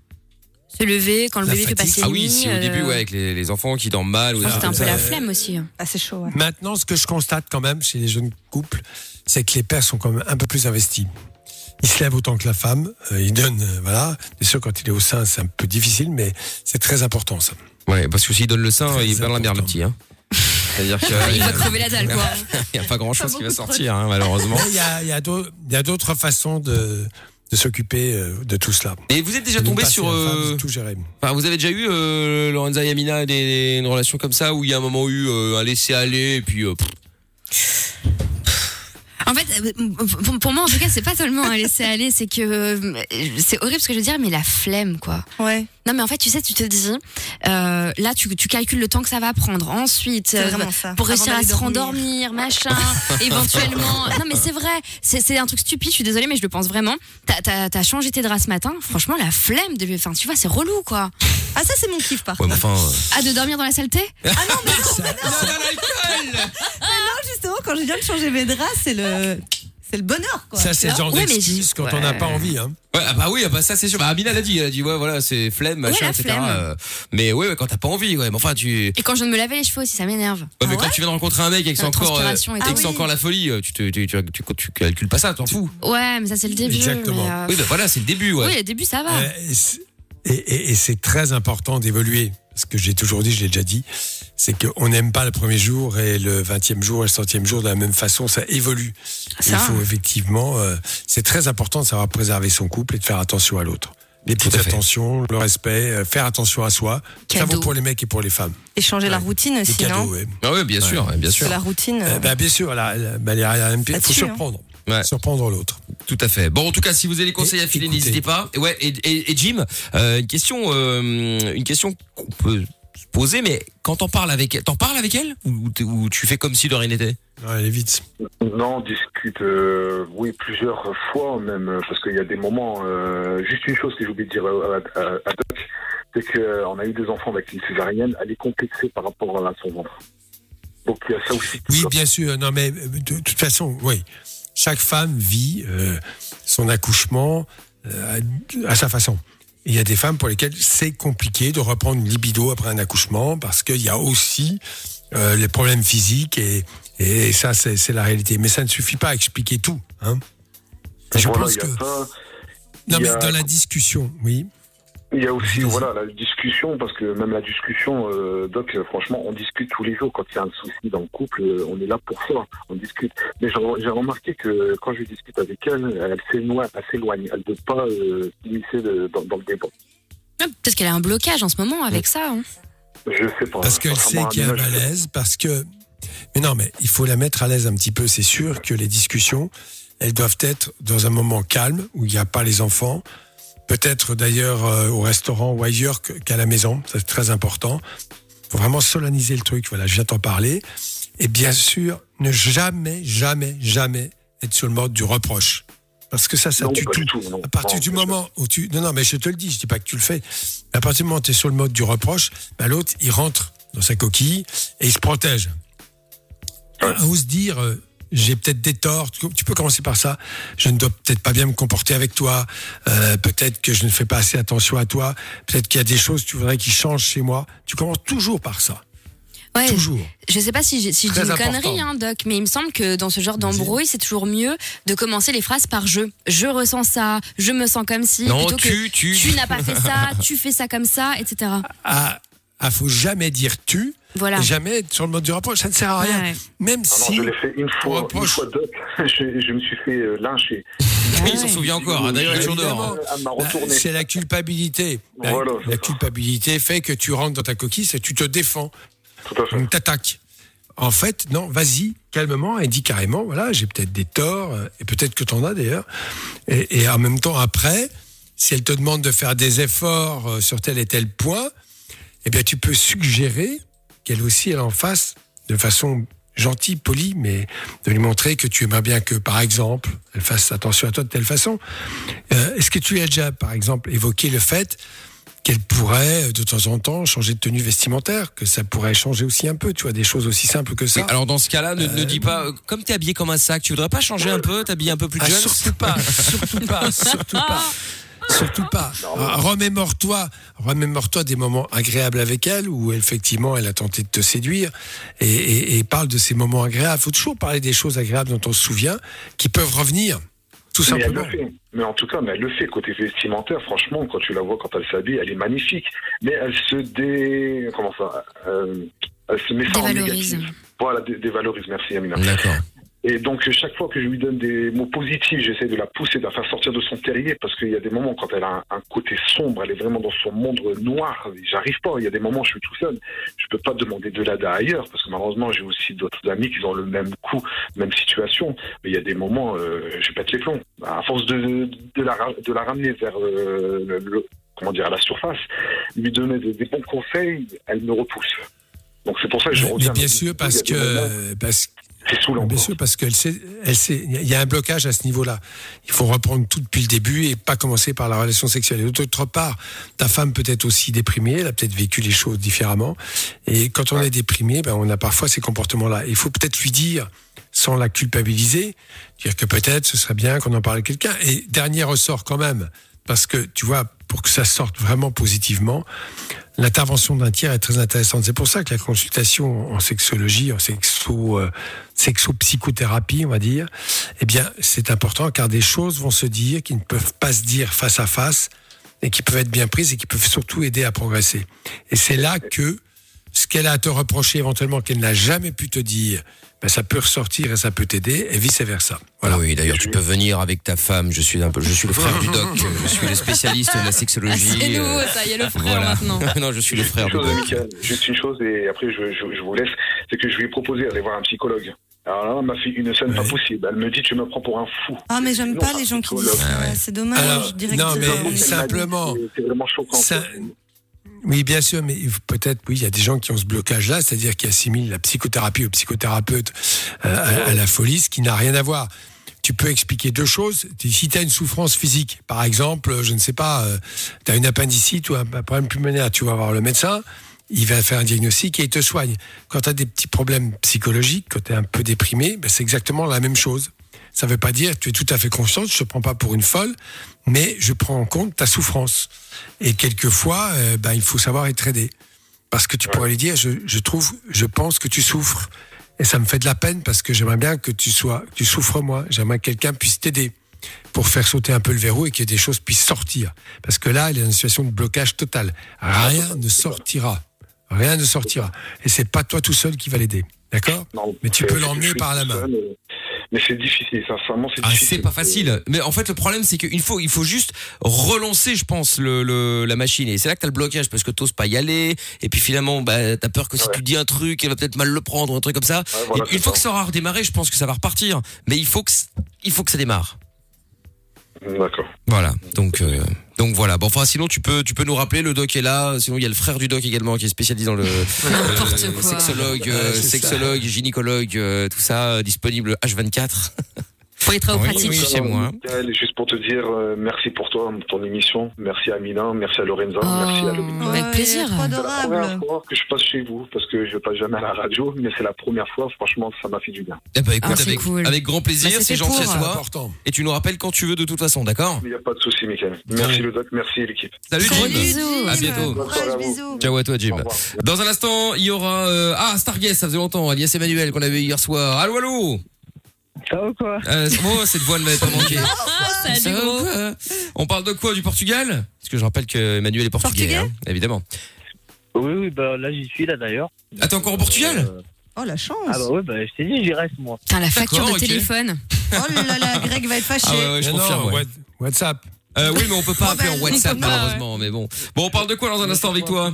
Se lever quand le La bébé fait fatigue. passer Ah la oui, c'est au euh, début, ouais, avec les, les enfants qui dorment mal. Ou des C'était un peu la flemme aussi. ah c'est chaud ouais. Maintenant, ce que je constate quand même chez les jeunes couples, c'est que les pères sont quand même un peu plus investis. Ils se lèvent autant que la femme, euh, ils donnent, euh, voilà. Bien sûr, quand il est au sein, c'est un peu difficile, mais c'est très important ça. Ouais, parce que s'il donne le sein, Très il dans la merde, le petit. Hein. C'est-à-dire qu'il Il va crever la dalle, quoi. n'y a pas grand-chose qui va sortir, hein, malheureusement. Il y a, il il y a d'autres façons de, de s'occuper euh, de tout cela. Et vous êtes déjà tombé sur... euh, tout gérer. Enfin, vous avez déjà eu, euh, Lorenza et Amina, des, une relation comme ça où il y a un moment eu euh, un laisser-aller et puis... pff, En fait, euh, pour- moi, en tout cas, c'est pas seulement un laisser aller, c'est que euh, c'est horrible ce que je veux dire, mais la flemme, quoi. ouais Non, mais en fait, tu sais, tu te dis, euh, là, tu, tu calcules le temps que ça va prendre. Ensuite, c'est euh, vraiment ça pour réussir à se dormir. rendormir, machin, éventuellement. Non, mais c'est vrai, c'est un truc stupide, je suis désolée, mais je le pense vraiment. T'as- changé tes draps ce matin, franchement, la flemme de. Enfin, tu vois, c'est relou, quoi. ah ça c'est mon kiff par Ouais, mais contre enfin... euh, Ah, de dormir dans la saleté? Ah non mais non, quand je viens de changer mes draps c'est le c'est le bonheur quoi Ça, c'est le genre Ouais, d'excuse je- quand on n'a pas envie. Hein. Ouais, ah bah oui, ah bah ça c'est sûr. Bah Amina l'a dit, elle a dit ouais voilà c'est flemme machin etc. flemme. Euh, mais ouais, ouais, quand t'as pas envie ouais. Mais enfin tu. Et quand je viens de me laver les cheveux aussi, ça m'énerve. Ouais, mais quand tu viens de rencontrer un mec et que c'est encore, euh, et Ah oui. encore la folie, euh, tu te, tu, tu, tu, tu calcules pas ça, t'en fous. Ouais, mais ça, c'est le début. Exactement. mais, euh, Oui, bah voilà, c'est le début, ouais. Oui, le début, ça va. Euh, et c'est très important d'évoluer. Ce que j'ai toujours dit, je l'ai déjà dit, c'est qu'on n'aime pas le premier jour et le vingtième jour et le centième jour de la même façon, ça évolue. Et Ça. Il faut effectivement, euh, c'est très important de savoir préserver son couple et de faire attention à l'autre. Les petites attentions, le respect, euh, faire attention à soi. Ça vaut pour les mecs et pour les femmes. et changer la routine aussi cadeaux, non ouais. Ah ouais, bien sûr, ouais, bien sûr. la routine Euh, euh, bah, bien sûr, là, là, bah, il faut hein. Surprendre. Ouais. Surprendre l'autre. Tout à fait. Bon, en tout cas, si vous avez des conseils Et- à filer, n'hésitez pas. Et ouais, et, et, et Jim, euh, une question, euh, une question qu'on peut se poser, mais quand t'en parles avec, t'en parles avec elle? Ou, tu fais comme si de rien n'était? Ouais, allez vite. Non, on discute, euh, oui, plusieurs fois même, parce qu'il y a des moments. euh, juste une chose que j'ai oublié de dire à, à, à Doc, c'est qu'on a eu des enfants avec une césarienne, elle est complexée par rapport à son ventre. Donc il y a ça aussi. Oui, bien sûr. Non, mais de, toute façon, oui. Chaque femme vit euh, son accouchement euh, à, à sa façon. Il y a des femmes pour lesquelles c'est compliqué de reprendre une libido après un accouchement parce qu'il y a aussi euh, les problèmes physiques et, et ça, c'est la réalité. Mais ça ne suffit pas à expliquer tout. Hein. Je Voilà, pense que. Non, mais dans la discussion, oui. Il y a aussi voilà la discussion parce que même la discussion euh, Doc euh, franchement on discute tous les jours quand il y a un souci dans le couple euh, on est là pour ça on discute mais j'ai remarqué que quand je discute avec elle elle s'éloigne elle s'éloigne elle ne veut pas euh, s'immiscer dans, dans le débat Ah, Peut-être qu'elle a un blocage en ce moment avec ça. hein. je sais pas Parce qu'elle sait qu'il y a un malaise, parce que. Mais non, mais il faut la mettre à l'aise un petit peu. C'est sûr que les discussions, elles doivent être dans un moment calme où il n'y a pas les enfants peut-être d'ailleurs euh, au restaurant ou ailleurs qu'à la maison. Ça, C'est très important. faut vraiment solenniser le truc. Voilà, je viens t'en parler. Et bien sûr, ne jamais, jamais, jamais être sur le mode du reproche. Parce que ça, ça Non, tue tout. tout, non. À partir Non, du moment où tu... Non, non, mais je te le dis, je dis pas que tu le fais. À partir du moment où tu es sur le mode du reproche, bah, l'autre, il rentre dans sa coquille et il se protège. Ouais. Ose dire, euh, j'ai peut-être des torts. Tu peux commencer par ça. Je ne dois peut-être pas bien me comporter avec toi. Euh, peut-être que je ne fais pas assez attention à toi. Peut-être qu'il y a des choses que tu voudrais qui changent chez moi. Tu commences toujours par ça. Ouais, Toujours. Je sais pas si, j'ai- si je dis une important. connerie, hein, Doc, mais il me semble que dans ce genre d'embrouille, c'est toujours mieux de commencer les phrases par je. Je ressens ça, je me sens comme si. Non, plutôt que tu, tu. tu n'as pas fait ça, tu fais ça comme ça, etc. Ah, ah, faut jamais dire tu. Voilà. et Jamais être sur le mode du reproche. Ça ne sert à rien. Ouais. Même Ah non, si. je l'ai fait une fois, une fois Doc. je, je me suis fait euh, lyncher. Il s'en souvient encore. hein. D'ailleurs, il est toujours dehors. hein. Bah. C'est la culpabilité. La- Voilà, la culpabilité fait que tu rentres dans ta coquille, c'est tu te défends. Tout à fait. Donc t'attaques. En fait, non, vas-y, calmement, et dis carrément, voilà, j'ai peut-être des torts, euh, et peut-être que t'en as d'ailleurs. Et, et en même temps, après, si elle te demande de faire des efforts euh, sur tel et tel point, eh bien, tu peux suggérer qu'elle aussi, elle en fasse de façon gentille, polie, mais de lui montrer que tu aimerais bien que, par exemple, elle fasse attention à toi de telle façon. Euh, Est-ce que tu as déjà, par exemple, évoqué le fait qu'elle pourrait de temps en temps changer de tenue vestimentaire, que ça pourrait changer aussi un peu, tu vois, des choses aussi simples que ça. Alors dans ce cas-là, ne, ne dis pas, euh, comme t'es habillé comme un sac, tu voudrais pas changer un peu, t'habiller un peu plus Ah, jeune surtout pas, surtout pas, surtout pas. Surtout pas. Ah, Remémore-toi, remémore-toi des moments agréables avec elle où effectivement elle a tenté de te séduire et, et- et parle de ces moments agréables. faut toujours parler des choses agréables dont on se souvient qui peuvent revenir, tout Mais elle simplement. le fait. Mais en tout cas, mais elle le fait. Côté vestimentaire, franchement, quand tu la vois, quand elle s'habille, elle est magnifique. Mais elle se dé... Comment ça euh, Elle se met ça en Dévalorise. négatif. Voilà, dé- dévalorise. Merci, Amina. D'accord. Et donc, chaque fois que je lui donne des mots positifs, j'essaie de la pousser, de la faire sortir de son terrier, parce qu'il y a des moments quand elle a un, un côté sombre, elle est vraiment dans son monde noir. J'arrive pas. Il y a des moments où je suis tout seul. Je peux pas demander de l'aide ailleurs, parce que malheureusement, j'ai aussi d'autres amis qui ont le même coup, même situation. Mais il y a des moments, euh, je pète les plombs. À force de, de, la, ra- de la ramener vers euh, le, le- comment dire, à la surface, lui donner des, des bons conseils, elle me repousse. Donc c'est pour ça que je Mais reviens. bien sûr, parce que, parce c'est saoulant. Bien sûr, parce qu'elle sait, elle sait, il y a un blocage à ce niveau-là. Il faut reprendre tout depuis le début et pas commencer par la relation sexuelle. Et d'autre part, ta femme peut être aussi déprimée, elle a peut-être vécu les choses différemment. Et quand on est déprimé, ben, on a parfois ces comportements-là. Il faut peut-être lui dire, sans la culpabiliser, dire que peut-être ce serait bien qu'on en parle à quelqu'un. Et dernier ressort quand même, parce que tu vois, pour que ça sorte vraiment positivement, l'intervention d'un tiers est très intéressante. C'est pour ça que la consultation en sexologie, en sexo, euh, sexo-psychothérapie, on va dire, eh bien, c'est important car des choses vont se dire qui ne peuvent pas se dire face à face et qui peuvent être bien prises et qui peuvent surtout aider à progresser. Et c'est là que ce qu'elle a à te reprocher éventuellement qu'elle n'a jamais pu te dire, ben, ça peut ressortir et ça peut t'aider et vice versa. Voilà. Ah oui, d'ailleurs, tu peux venir avec ta femme. Je suis un peu, je suis le frère du doc. Je suis le spécialiste de la Ah, sexologie. c'est nouveau euh, ça, il y a le frère voilà. maintenant. non, je suis le frère du chose, doc. Juste une chose, et après je, je, je vous laisse, c'est que je lui ai proposé d'aller voir un psychologue. Alors là, m'a fait une scène pas Ouais. possible. Elle me dit, tu me prends pour un fou. Ah, mais j'aime Non, pas les gens qui disent ça. ouais. C'est dommage. Alors, directement. non, mais C'est vraiment simplement, c'est- C'est vraiment choquant. Ça- Oui, bien sûr, mais peut-être, oui, il y a des gens qui ont ce blocage-là, c'est-à-dire qui assimilent la psychothérapie au psychothérapeute euh, à, la folie, ce qui n'a rien à voir. Tu peux expliquer deux choses. Si tu as une souffrance physique, par exemple, je ne sais pas, tu as une appendicite ou un, un problème pulmonaire, tu vas voir le médecin, il va faire un diagnostic et il te soigne. Quand tu as des petits problèmes psychologiques, quand tu es un peu déprimé, ben, c'est exactement la même chose. Ça ne veut pas dire tu es tout à fait consciente, je ne te prends pas pour une folle, mais je prends en compte ta souffrance. Et quelquefois, euh, ben, il faut savoir être aidé. Parce que tu pourrais lui dire, je, je trouve, je pense que tu souffres. Et ça me fait de la peine parce que j'aimerais bien que tu sois, que tu souffres moi. J'aimerais que quelqu'un puisse t'aider pour faire sauter un peu le verrou et que des choses puissent sortir. Parce que là, il est dans une situation de blocage total. Rien ne sortira. Rien ne sortira. Et c'est pas toi tout seul qui va l'aider. D'accord? Mais tu peux l'emmener par la main. Mais c'est difficile, sincèrement, c'est Ah, difficile. c'est pas facile. Mais en fait, le problème, c'est qu'il faut, il faut juste relancer, je pense, le, le- la machine. Et c'est là que t'as le blocage parce que t'oses pas y aller. Et puis finalement, bah, t'as peur que si Ouais. tu dis un truc, elle va peut-être mal le prendre un truc comme ça. Ouais, voilà, une fois ça. que ça aura redémarré, je pense que ça va repartir. Mais il faut que, il faut que ça démarre. D'accord. Voilà. Donc euh, donc voilà. Bon, enfin sinon tu peux tu peux nous rappeler le doc est là. Sinon il y a le frère du doc également qui est spécialisé dans le N'importe euh, quoi. sexologue, euh, sexologue, gynécologue, euh, tout ça euh, disponible H24. Travaux Oui, pratiques. oui. chez moi. Michael, juste pour te dire euh, merci pour toi, ton émission. Merci à Mina, merci à Lorenza, merci à. Avec plaisir. C'est la première adorable. fois que je passe chez vous parce que je passe jamais à la radio, mais c'est la première fois. Franchement, ça m'a fait du bien. Eh ben écoute Ah, avec cool. avec grand plaisir, Bah, c'est gentil à toi. important. Et tu nous rappelles quand tu veux de toute façon, d'accord? Il n'y a pas de souci, Michael. Merci le doc, merci l'équipe. Salut Gros Jim. bisous. À bientôt. À Courage, vous. bisous. Ciao à toi Jim. Dans un instant, il y aura euh, ah Starguest, ça faisait longtemps, Alias Emmanuel qu'on avait eu hier soir. Allô allô? Ça va quoi Euh, oh, cette voix ne m'avait pas manqué. Ah, Ça va ou quoi On parle de quoi Du Portugal Parce que je rappelle que Emmanuel est portugais, Portugais hein, évidemment. Oui, oui, bah là j'y suis là d'ailleurs. Ah, t'es encore au Portugal Euh, Oh la chance. Ah bah ouais, bah je t'ai dit, j'y reste moi. Putain, la facture D'accord, de ok. téléphone. Oh là là, Greg va être fâché. Ah ouais, ouais, je Mais confirme. non, ouais. What- WhatsApp. Euh, oui, mais on peut pas Oh, appeler bah, en on WhatsApp malheureusement, mais bon. Bon, on parle de quoi dans un instant avec toi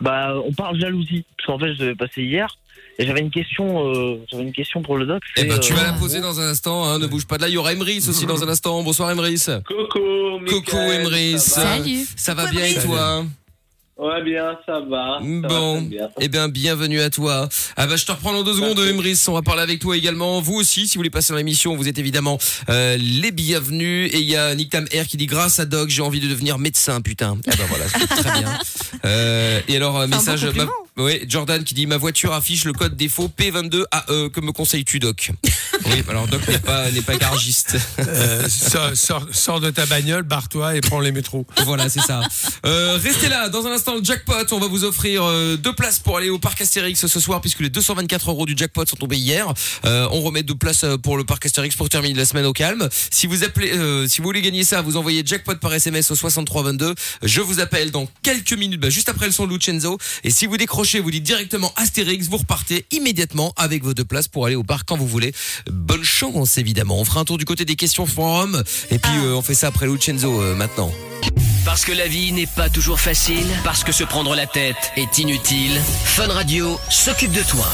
Bah on parle jalousie. Parce qu'en fait je devais passer hier et j'avais une question euh, j'avais une question pour le doc. Eh ben, tu euh, vas la poser dans un instant, hein, ne bouge pas de là. Il y aura Emrys aussi dans un instant. Bonsoir Emrys. Coucou, Coucou Emrys. Salut. Ça va Coucou, bien et toi Ouais, bien, ça va. ça va Bon, bien. eh bien, bienvenue à toi. Ah bah, je te reprends dans deux secondes, Emrys. On va parler avec toi également. Vous aussi, si vous voulez passer dans l'émission, vous êtes évidemment euh, les bienvenus. Et il y a Nick Tam Air qui dit grâce à Doc, j'ai envie de devenir médecin, putain. Ah bah voilà, c'est très bien. Euh, et alors, euh, message, ma- ouais, Jordan qui dit ma voiture affiche le code défaut P22AE. Que me conseilles-tu, Doc Oui, alors Doc n'est pas n'est pas garagiste. Euh, sors, sors- sors de ta bagnole, barre-toi et prends les métros. Voilà, c'est ça. Euh, restez là. Dans un instant, le jackpot. On va vous offrir euh, deux places pour aller au parc Astérix ce soir, puisque les 224 euros du jackpot sont tombés hier. Euh, on remet deux places euh, pour le parc Astérix pour terminer la semaine au calme. Si vous appelez, euh, si vous voulez gagner ça, vous envoyez jackpot par SMS au 6322. Je vous appelle dans quelques minutes, bah, juste après le son de Lucenzo. Et si vous décrochez, vous dites directement Astérix, vous repartez immédiatement avec vos deux places pour aller au parc quand vous voulez. Bonne chance, évidemment. On fera un tour du côté des questions forum. Et puis, euh, on fait ça après Lucenzo euh, maintenant. Parce que la vie n'est pas toujours facile, parce que se prendre la tête est inutile, Fun Radio s'occupe de toi.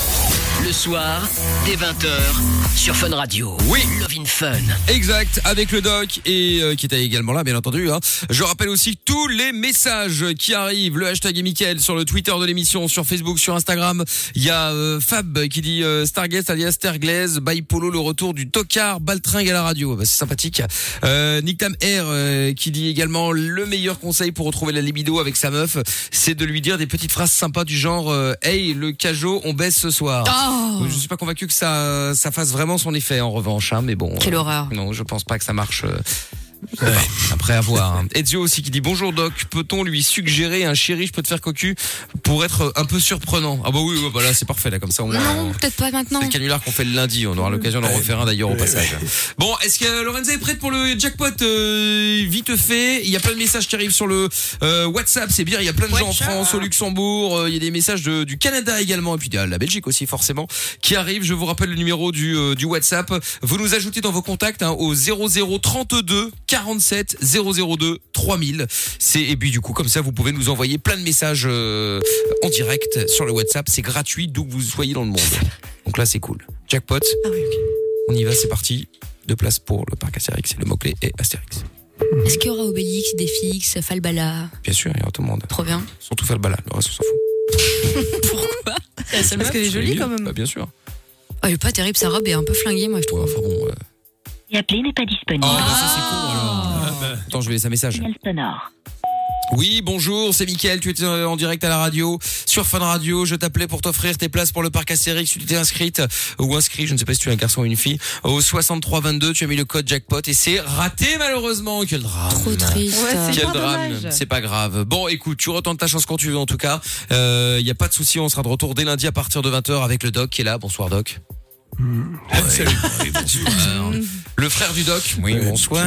Le soir, dès 20h, sur Fun Radio. Oui. Love in Fun. Exact, avec le doc et euh, qui était également là, bien entendu. Hein. Je rappelle aussi tous les messages qui arrivent. Le hashtag est Mickaël sur le Twitter de l'émission, sur Facebook, sur Instagram. Il y a euh, Fab qui dit euh, Starguest alias Sterglaise, by Polo, le retour du tocard Baltringue à la radio. Bah, c'est sympathique. Euh, Nick Tam Air euh, qui dit également le meilleur conseil pour retrouver la libido avec sa meuf, c'est de lui dire des petites phrases sympas du genre euh, Hey, le cajot, on baisse ce soir. Oh Je suis pas convaincu que ça, ça fasse vraiment son effet en revanche, hein, mais bon. Quelle euh, horreur. Non, je pense pas que ça marche. Pas. Après avoir. Hein. Ezio aussi qui dit bonjour Doc, peut-on lui suggérer un chéri, je peux te faire cocu pour être un peu surprenant Ah bah oui, ouais, bah là c'est parfait là comme ça au moins. Non, peut-être pas maintenant. C'est le canular qu'on fait le lundi, on aura l'occasion d'en refaire un d'ailleurs au passage. Bon, est-ce que Lorenza est prête pour le jackpot? Euh, Vite fait, il y a plein de messages qui arrivent sur le euh, WhatsApp, c'est bien, il y a plein de gens en France, au Luxembourg, euh, il y a des messages de- du Canada également, et puis de la Belgique aussi forcément, qui arrivent. Je vous rappelle le numéro du, euh, du WhatsApp. Vous nous ajoutez dans vos contacts hein, au 0032 47 002 3000. C'est et puis du coup comme ça vous pouvez nous envoyer plein de messages euh, en direct sur le WhatsApp. C'est gratuit d'où que vous soyez dans le monde. Donc là c'est cool. Jackpot. Ah oui, ok. On y va, c'est parti. Deux places pour le parc Astérix. C'est le mot-clé et Astérix. Est-ce qu'il y aura Obélix, Défix, Falbala? Bien sûr, il y aura tout le monde. Trop bien. Surtout faire le reste on s'en fout. Pourquoi? Parce qu'elle est jolie quand même. Bah, bien sûr. Oh, elle est pas terrible, sa robe est un peu flinguée, moi, je Ouais, trouve. enfin bon. Euh. L'appelé n'est pas disponible. Oh, bah, ça c'est con alors. Attends, je vais laisser un message. Sonore. Oui, bonjour, c'est Mickaël, tu étais euh, en direct à la radio, sur Fun Radio, je t'appelais pour t'offrir tes places pour le parc Astérix, tu t'es inscrite ou inscrit, je ne sais pas si tu es un garçon ou une fille, au 6322, tu as mis le code jackpot et c'est raté malheureusement, quel drame. Trop triste. Ouais, Quel drame, c'est pas grave. Bon, écoute, tu retentes ta chance quand tu veux en tout cas. Il euh, y a pas de souci, on sera de retour dès lundi à partir de 20h avec le doc qui est là. Bonsoir doc. Salut. Bonsoir. Le frère du doc. Oui, bonsoir.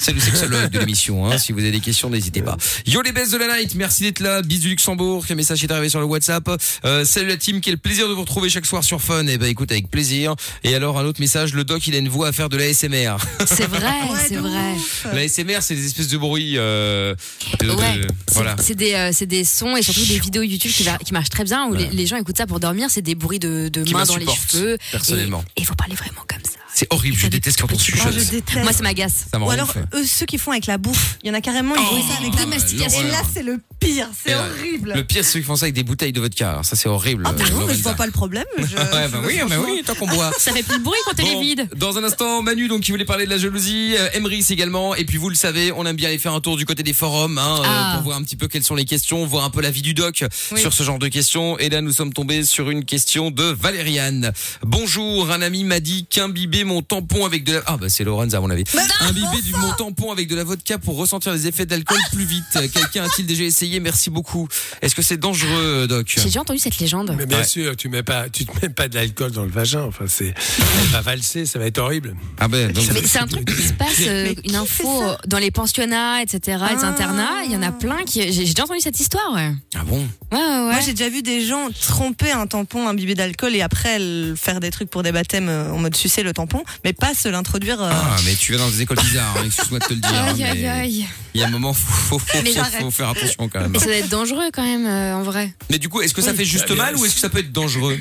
C'est le sexologue de l'émission. Hein. Si vous avez des questions, n'hésitez pas. Yo les baisses de la night, merci d'être là. Bis du Luxembourg, quel message est arrivé sur le WhatsApp. Euh, salut la team, quel plaisir de vous retrouver chaque soir sur Fun. Et ben écoute, avec plaisir. Et alors un autre message, le doc il a une voix à faire de la SMR. C'est vrai, Ouais, c'est de vrai. La SMR c'est des espèces de bruits. Euh, de- de- Ouais, c'est- voilà. c'est des, euh, c'est des sons et surtout des vidéos YouTube qui, va- qui marchent très bien où les, les gens écoutent ça pour dormir. C'est des bruits de, de mains dans les cheveux. Personnellement. Et il faut parler vraiment comme ça. C'est horrible, je déteste quand on Ah, chuchote. je déteste. Moi, ça m'agace. Ou alors, eux, ceux qui font avec la bouffe. Il y en a carrément, ils Oh, font ça avec la mastication. Et là, c'est le pire. C'est horrible. Le pire, c'est ceux qui font ça avec des bouteilles de vodka. Alors ça, c'est horrible. Ah, pardon, mais je vois pas le problème. Je- Ouais, bah oui, bah oui, tant qu'on boit. Ça fait plus de bruit quand elle est vide. Dans un instant, Manu, donc, qui voulait parler de la jalousie, euh, Emrys également, et puis vous le savez, on aime bien aller faire un tour du côté des forums, hein, euh, Ah. pour voir un petit peu quelles sont les questions, voir un peu la vie du doc Oui. sur ce genre de questions. Et là, nous sommes tombés sur une question de Valériane. Bonjour, un ami m'a dit qu'imbiber mon tampon avec de la... Ah bah c'est Lorenza à mon avis. Imbiber du mon tampon avec de la vodka pour ressentir les effets d'alcool plus vite. Quelqu'un a-t-il déjà essayé? Merci beaucoup. Est-ce que c'est dangereux, Doc? J'ai déjà entendu cette légende. Mais bien Ouais. sûr, tu mets pas, tu te mets pas de l'alcool dans le vagin. Enfin, c'est, elle va valser, ça va être horrible. Ah ben, c'est un truc qui se passe, euh, une info euh, dans les pensionnats, etc., les Ah. internats. Il y en a plein qui. J'ai déjà entendu cette histoire, ouais. Ah bon? Ouais, ouais, ouais. Moi, j'ai déjà vu des gens tromper un tampon imbibé d'alcool et après faire des trucs pour des baptêmes euh, en mode sucer le tampon, mais pas se l'introduire. euh, Ah, mais tu vas dans des écoles bizarres, hein, excuse-moi de te le dire. hein, Aïe, aïe, mais aïe. Il y a un moment, faut, faut, faut, Mais faut- j'arrête. faut faire attention quand même. Et ça doit être dangereux quand même, euh, en vrai. Mais du coup, est-ce que ça fait juste Bah, mal ou est-ce que ça peut être dangereux?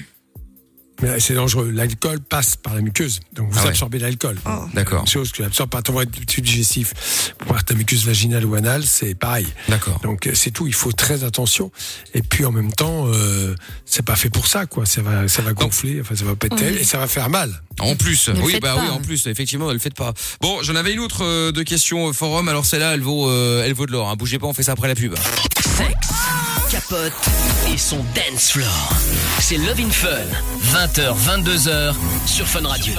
Mais c'est dangereux. L'alcool passe par la muqueuse, donc vous Ah ouais. absorbez l'alcool. Oh. D'accord. Chose que tu absorbes par ton tube digestif. Pour voir ta muqueuse vaginale ou anale, c'est pareil. D'accord. Donc euh, c'est tout. Il faut très attention. Et puis en même temps, euh, c'est pas fait pour ça, quoi. Ça va, ça va gonfler. Enfin, ça va péter Oui. et ça va faire mal. En plus, Ne oui, bah pas. oui, en plus, effectivement, ne le faites pas. Bon, j'en avais une autre euh, de question euh, forum. Alors celle-là, elle vaut, euh, elle vaut de l'or. Hein. Bougez pas, on fait ça après la pub. Sexe, capote et son dance floor. C'est Love in Fun. 20h, 22h sur Fun Radio.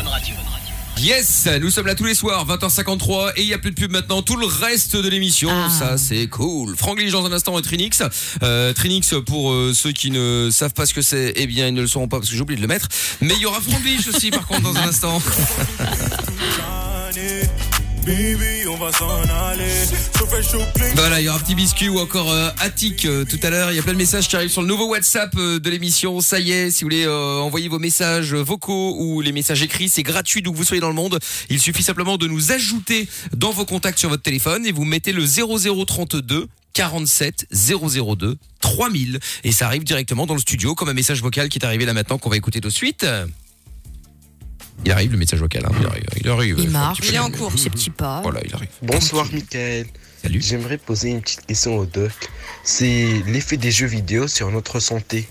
Yes, nous sommes là tous les soirs, 20h53, et il y a plus de pub maintenant. Tout le reste de l'émission, Ah. ça c'est cool. Franglish dans un instant et Trinix. Euh, Trinix pour euh, ceux qui ne savent pas ce que c'est, eh bien ils ne le sauront pas parce que j'ai oublié de le mettre. Mais il y aura Franglish aussi par contre dans un instant. Baby, on va s'en aller. Clean. Voilà, il y aura Petit Biscuit ou encore euh, Attic euh, tout à l'heure. Il y a plein de messages qui arrivent sur le nouveau WhatsApp euh, de l'émission. Ça y est, si vous voulez euh, envoyer vos messages vocaux ou les messages écrits, c'est gratuit d'où que vous soyez dans le monde. Il suffit simplement de nous ajouter dans vos contacts sur votre téléphone et vous mettez le 0032 47 002 3000 et ça arrive directement dans le studio comme un message vocal qui est arrivé là maintenant qu'on va écouter tout de suite. Il arrive le message vocal, hein. il arrive, il arrive. Il marche. Il est en cours. Ces petits pas. Voilà, il arrive. Bonsoir Michael. Salut. J'aimerais poser une petite question au doc. C'est l'effet des jeux vidéo sur notre santé.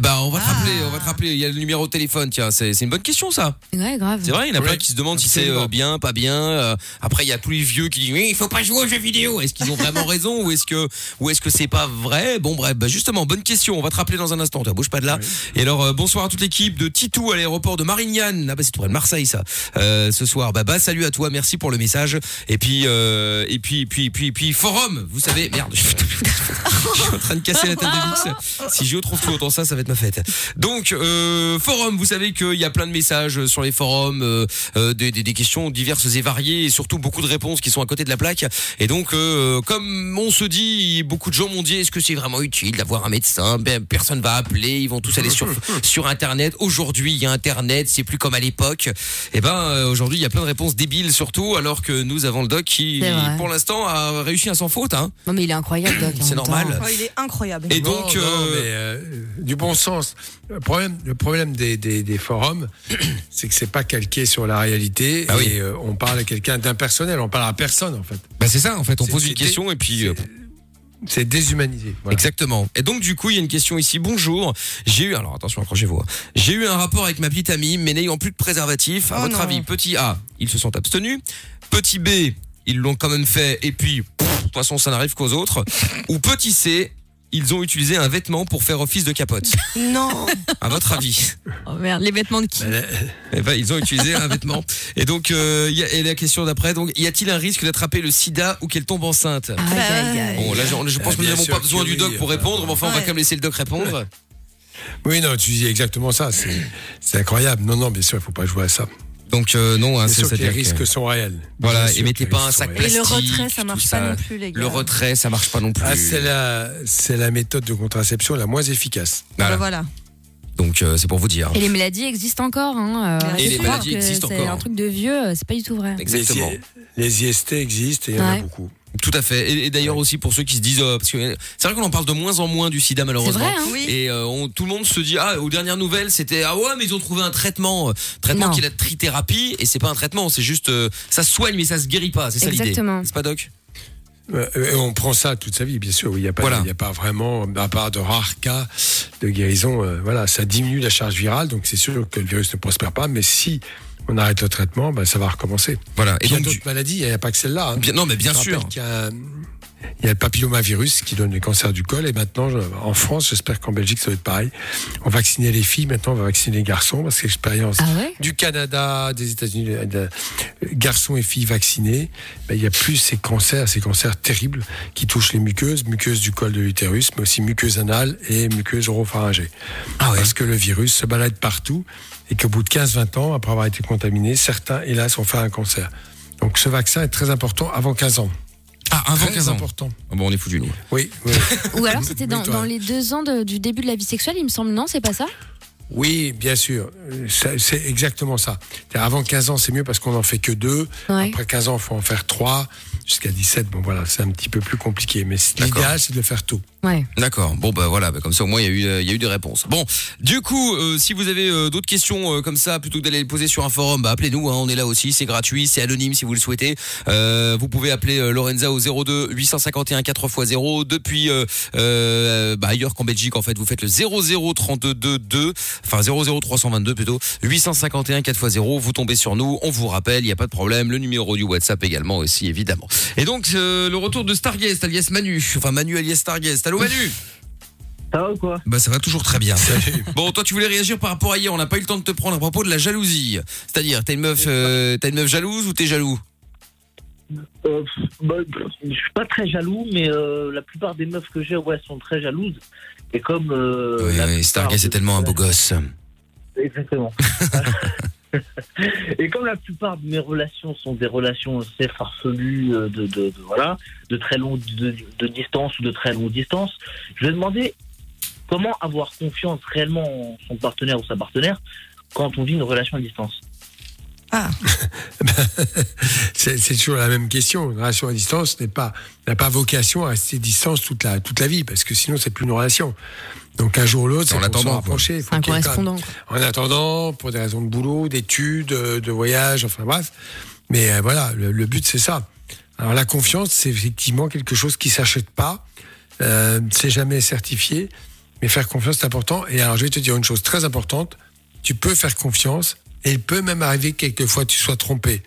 Bah, on va te rappeler, on va te rappeler. Il y a le numéro de téléphone. Tiens, c'est c'est une bonne question, ça. Ouais, grave. C'est vrai, il y en a plein qui se demandent si c'est euh, bien, pas bien. Euh, après, il y a tous les vieux qui disent oui, il faut pas jouer aux jeux vidéo. Est-ce qu'ils ont vraiment raison ou est-ce que ou est-ce que c'est pas vrai? Bon, bref, bah justement, bonne question. On va te rappeler dans un instant. Tu bouge pas de là. Et alors, euh, bonsoir à toute l'équipe de Titou à l'aéroport de Marignane. Ah bah c'est tout près de Marseille, ça. Euh, ce soir, bah, bah salut à toi, merci pour le message. Et puis, euh, et puis, puis, puis, puis, forum. Vous savez, merde. Je suis en train de casser la tête de Vix. Si Géo trouve tout autant ça, ça va être ma fête. Donc, euh, forum, vous savez qu'il y a plein de messages sur les forums, euh, euh, des, des- des questions diverses et variées, et surtout beaucoup de réponses qui sont à côté de la plaque. Et donc, euh, comme on se dit, beaucoup de gens m'ont dit, est-ce que c'est vraiment utile d'avoir un médecin? Ben, Personne va appeler, ils vont tous aller sur sur Internet. Aujourd'hui, il y a Internet, c'est plus comme à l'époque. Et ben, euh, aujourd'hui, il y a plein de réponses débiles, surtout, alors que nous avons le doc qui, pour l'instant, a réussi à sans faute. Hein. Non, mais il est incroyable, Doc. C'est normal. Oh, il est incroyable. Et donc, non, euh, mais, euh, du bon sens. Le problème, le problème des, des, des forums, c'est que c'est pas calqué sur la réalité Ah oui. et euh, on parle à quelqu'un d'impersonnel. On parle à personne en fait. Bah c'est ça en fait, on pose une question et puis euh, C'est déshumanisé. Voilà. exactement. Et donc du coup, il y a une question ici. Bonjour, j'ai eu alors attention, accrochez-vous. hein. J'ai eu un rapport avec ma petite amie, mais n'ayant plus de préservatif. À Oh votre non. avis, petit A, ils se sont abstenus. Petit B, ils l'ont quand même fait et puis pff, de toute façon, ça n'arrive qu'aux autres. Ou petit C, ils ont utilisé un vêtement pour faire office de capote. Non. À votre avis Oh merde, les vêtements de qui Eh ben, ils ont utilisé un vêtement. Et donc, euh, il y a, et la question d'après, donc, y a-t-il un risque d'attraper le sida ou qu'elle tombe enceinte? Aïe, aïe, aïe. Bon, là, je, je pense Eh que nous bien n'avons sûr pas besoin que du doc pour enfin, répondre, mais enfin, on va ouais. quand même laisser le doc répondre. Oui, non, tu dis exactement ça. C'est c'est incroyable. Non, non, bien sûr, il faut pas jouer à ça. Donc, euh, non, hein, C'est c'est les que- risques sont réels. Voilà, et mettez pas un sac sont Et le plastique, retrait, ça marche ça. pas non plus, les gars. Le retrait, ça marche pas non plus. Ah, c'est la, c'est la méthode de contraception la moins efficace. Bah Voilà. voilà. Donc, euh, c'est pour vous dire. Et les maladies existent encore. Hein. euh, Et les maladies existent C'est encore. un truc de vieux, euh, c'est pas du tout vrai. Exactement. Les, les IST existent et il y en a Ouais. beaucoup. Tout à fait. Et, et d'ailleurs aussi pour ceux qui se disent, euh, parce que c'est vrai qu'on en parle de moins en moins du SIDA malheureusement. vrai, hein. Oui. Et euh, on- tout le monde se dit, ah, aux dernières nouvelles, c'était, ah ouais, mais ils ont trouvé un traitement, euh, traitement Non. qui est la trithérapie, et c'est pas un traitement, c'est juste, euh, ça se soigne mais ça se guérit pas. C'est ça l'idée. Exactement. C'est pas doc? Euh, Et on prend ça toute sa vie, bien sûr. oui, Il n'y a, pas- Voilà. il y a pas vraiment, à part de rares cas de guérison, euh, voilà, ça diminue la charge virale, donc c'est sûr que le virus ne prospère pas. Mais si on arrête le traitement, ben, ça va recommencer. Voilà. Et il y a d'autres maladies, il n'y a pas que celle-là. hein. Bien- non, mais bien sûr. y a, il y a le papillomavirus qui donne le cancer du col. Et maintenant, en France, j'espère qu'en Belgique, ça va être pareil. On va vacciner les filles, maintenant, on va vacciner les garçons, parce que l'expérience Ah ouais? du Canada, des États-Unis, de- de- garçons et filles vaccinés, ben, il y a plus ces cancers, ces cancers terribles qui touchent les muqueuses, muqueuses du col de l'utérus, mais aussi muqueuses anales et muqueuses oropharyngées. Ah ouais? Parce que le virus se balade partout et qu'au bout de 15-20 ans, après avoir été contaminé, certains, hélas, ont fait un cancer. Donc ce vaccin est très important avant 15 ans. Ah, avant Très 15 ans. important. Ah bon, on est foutu nous. Oui, oui. Ou alors c'était dans, les deux ans de- du début de la vie sexuelle, il me semble, non, c'est pas ça? Oui, bien sûr. Ça- C'est exactement ça. C'est-à-dire, Avant 15 ans, c'est mieux parce qu'on n'en fait que deux. Ouais. Après 15 ans, il faut en faire trois. Jusqu'à 17, bon voilà, c'est un petit peu plus compliqué. Mais D'accord. l'idéal, c'est de le faire tôt. D'accord. Bon bah voilà, bah, comme ça au moins il y a eu euh, il y a eu des réponses. Bon, du coup, euh, si vous avez euh, d'autres questions comme ça, plutôt que d'aller les poser sur un forum, bah appelez-nous. Hein, on est là aussi, c'est gratuit, c'est anonyme si vous le souhaitez. Vous pouvez appeler Lorenza au 02 851 4x0 depuis bah, ailleurs qu'en Belgique en fait. Vous faites le 00322, enfin 00322 plutôt 851 4x0. Vous tombez sur nous, on vous rappelle, il y a pas de problème. Le numéro du WhatsApp également aussi évidemment. Et donc le retour de Starguest alias Manu, enfin Manu alias Starguest. Allô Manu. Ça va ou quoi Bah ça va toujours très bien. Bon, toi tu voulais réagir par rapport à hier, on n'a pas eu le temps de te prendre à propos de la jalousie. C'est-à-dire, t'as une meuf, euh, t'as une meuf jalouse ou t'es jaloux euh, bah, Je suis pas très jaloux, mais euh, la plupart des meufs que j'ai, ouais, sont très jalouses. Et comme. Euh, Oui, oui, Stargate c'est tellement un beau gosse. Exactement. Et comme la plupart de mes relations sont des relations assez farfelues, euh, de, de, de- voilà, de très longue de, de distance ou de très longue distance, je vais demander comment avoir confiance réellement en son partenaire ou sa partenaire quand on vit une relation à distance. C'est c'est toujours la même question. Une relation à distance n'est pas n'a pas vocation à rester distance toute la toute la vie, parce que sinon c'est plus une relation. Donc un jour ou l'autre, En c'est pour se attendant, quoi. rapprocher. Il faut Un correspondant. En attendant, pour des raisons de boulot, d'études, euh, de voyage, enfin bref. Mais euh, voilà, le, le but c'est ça. Alors la confiance, c'est effectivement quelque chose qui s'achète pas. Euh, c'est jamais certifié, mais faire confiance c'est important. Et alors je vais te dire une chose très importante. Tu peux faire confiance et il peut même arriver que quelquefois tu sois trompé.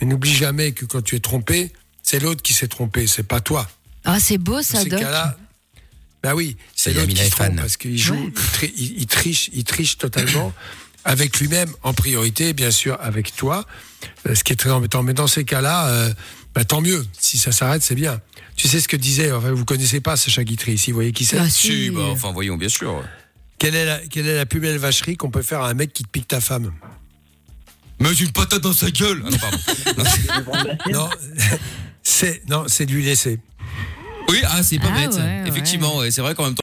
Mais n'oublie jamais que quand tu es trompé, c'est l'autre qui s'est trompé, c'est pas toi. Ah, c'est beau Dans ça, ces Doc. Bah oui, c'est l'autre qui fan. parce qu'il joue, il, tri- il- il triche, il triche totalement avec lui-même en priorité, bien sûr, avec toi, euh, ce qui est très embêtant. Mais dans ces cas-là, euh, bah, tant mieux. Si ça s'arrête, c'est bien. Tu sais ce que disait, enfin, vous connaissez pas Sacha Guitry ici, vous voyez qui c'est? Ah, Si, si. bah enfin voyons, bien sûr. quelle, est la, quelle est la plus belle vacherie qu'on peut faire à un mec qui te pique ta femme? Mais une patate dans sa gueule Ah non, pardon. Non, c'est non, c'est de lui laisser. Oui, ah c'est pas Ah bête. ouais. Effectivement, ouais, c'est vrai qu'en même temps.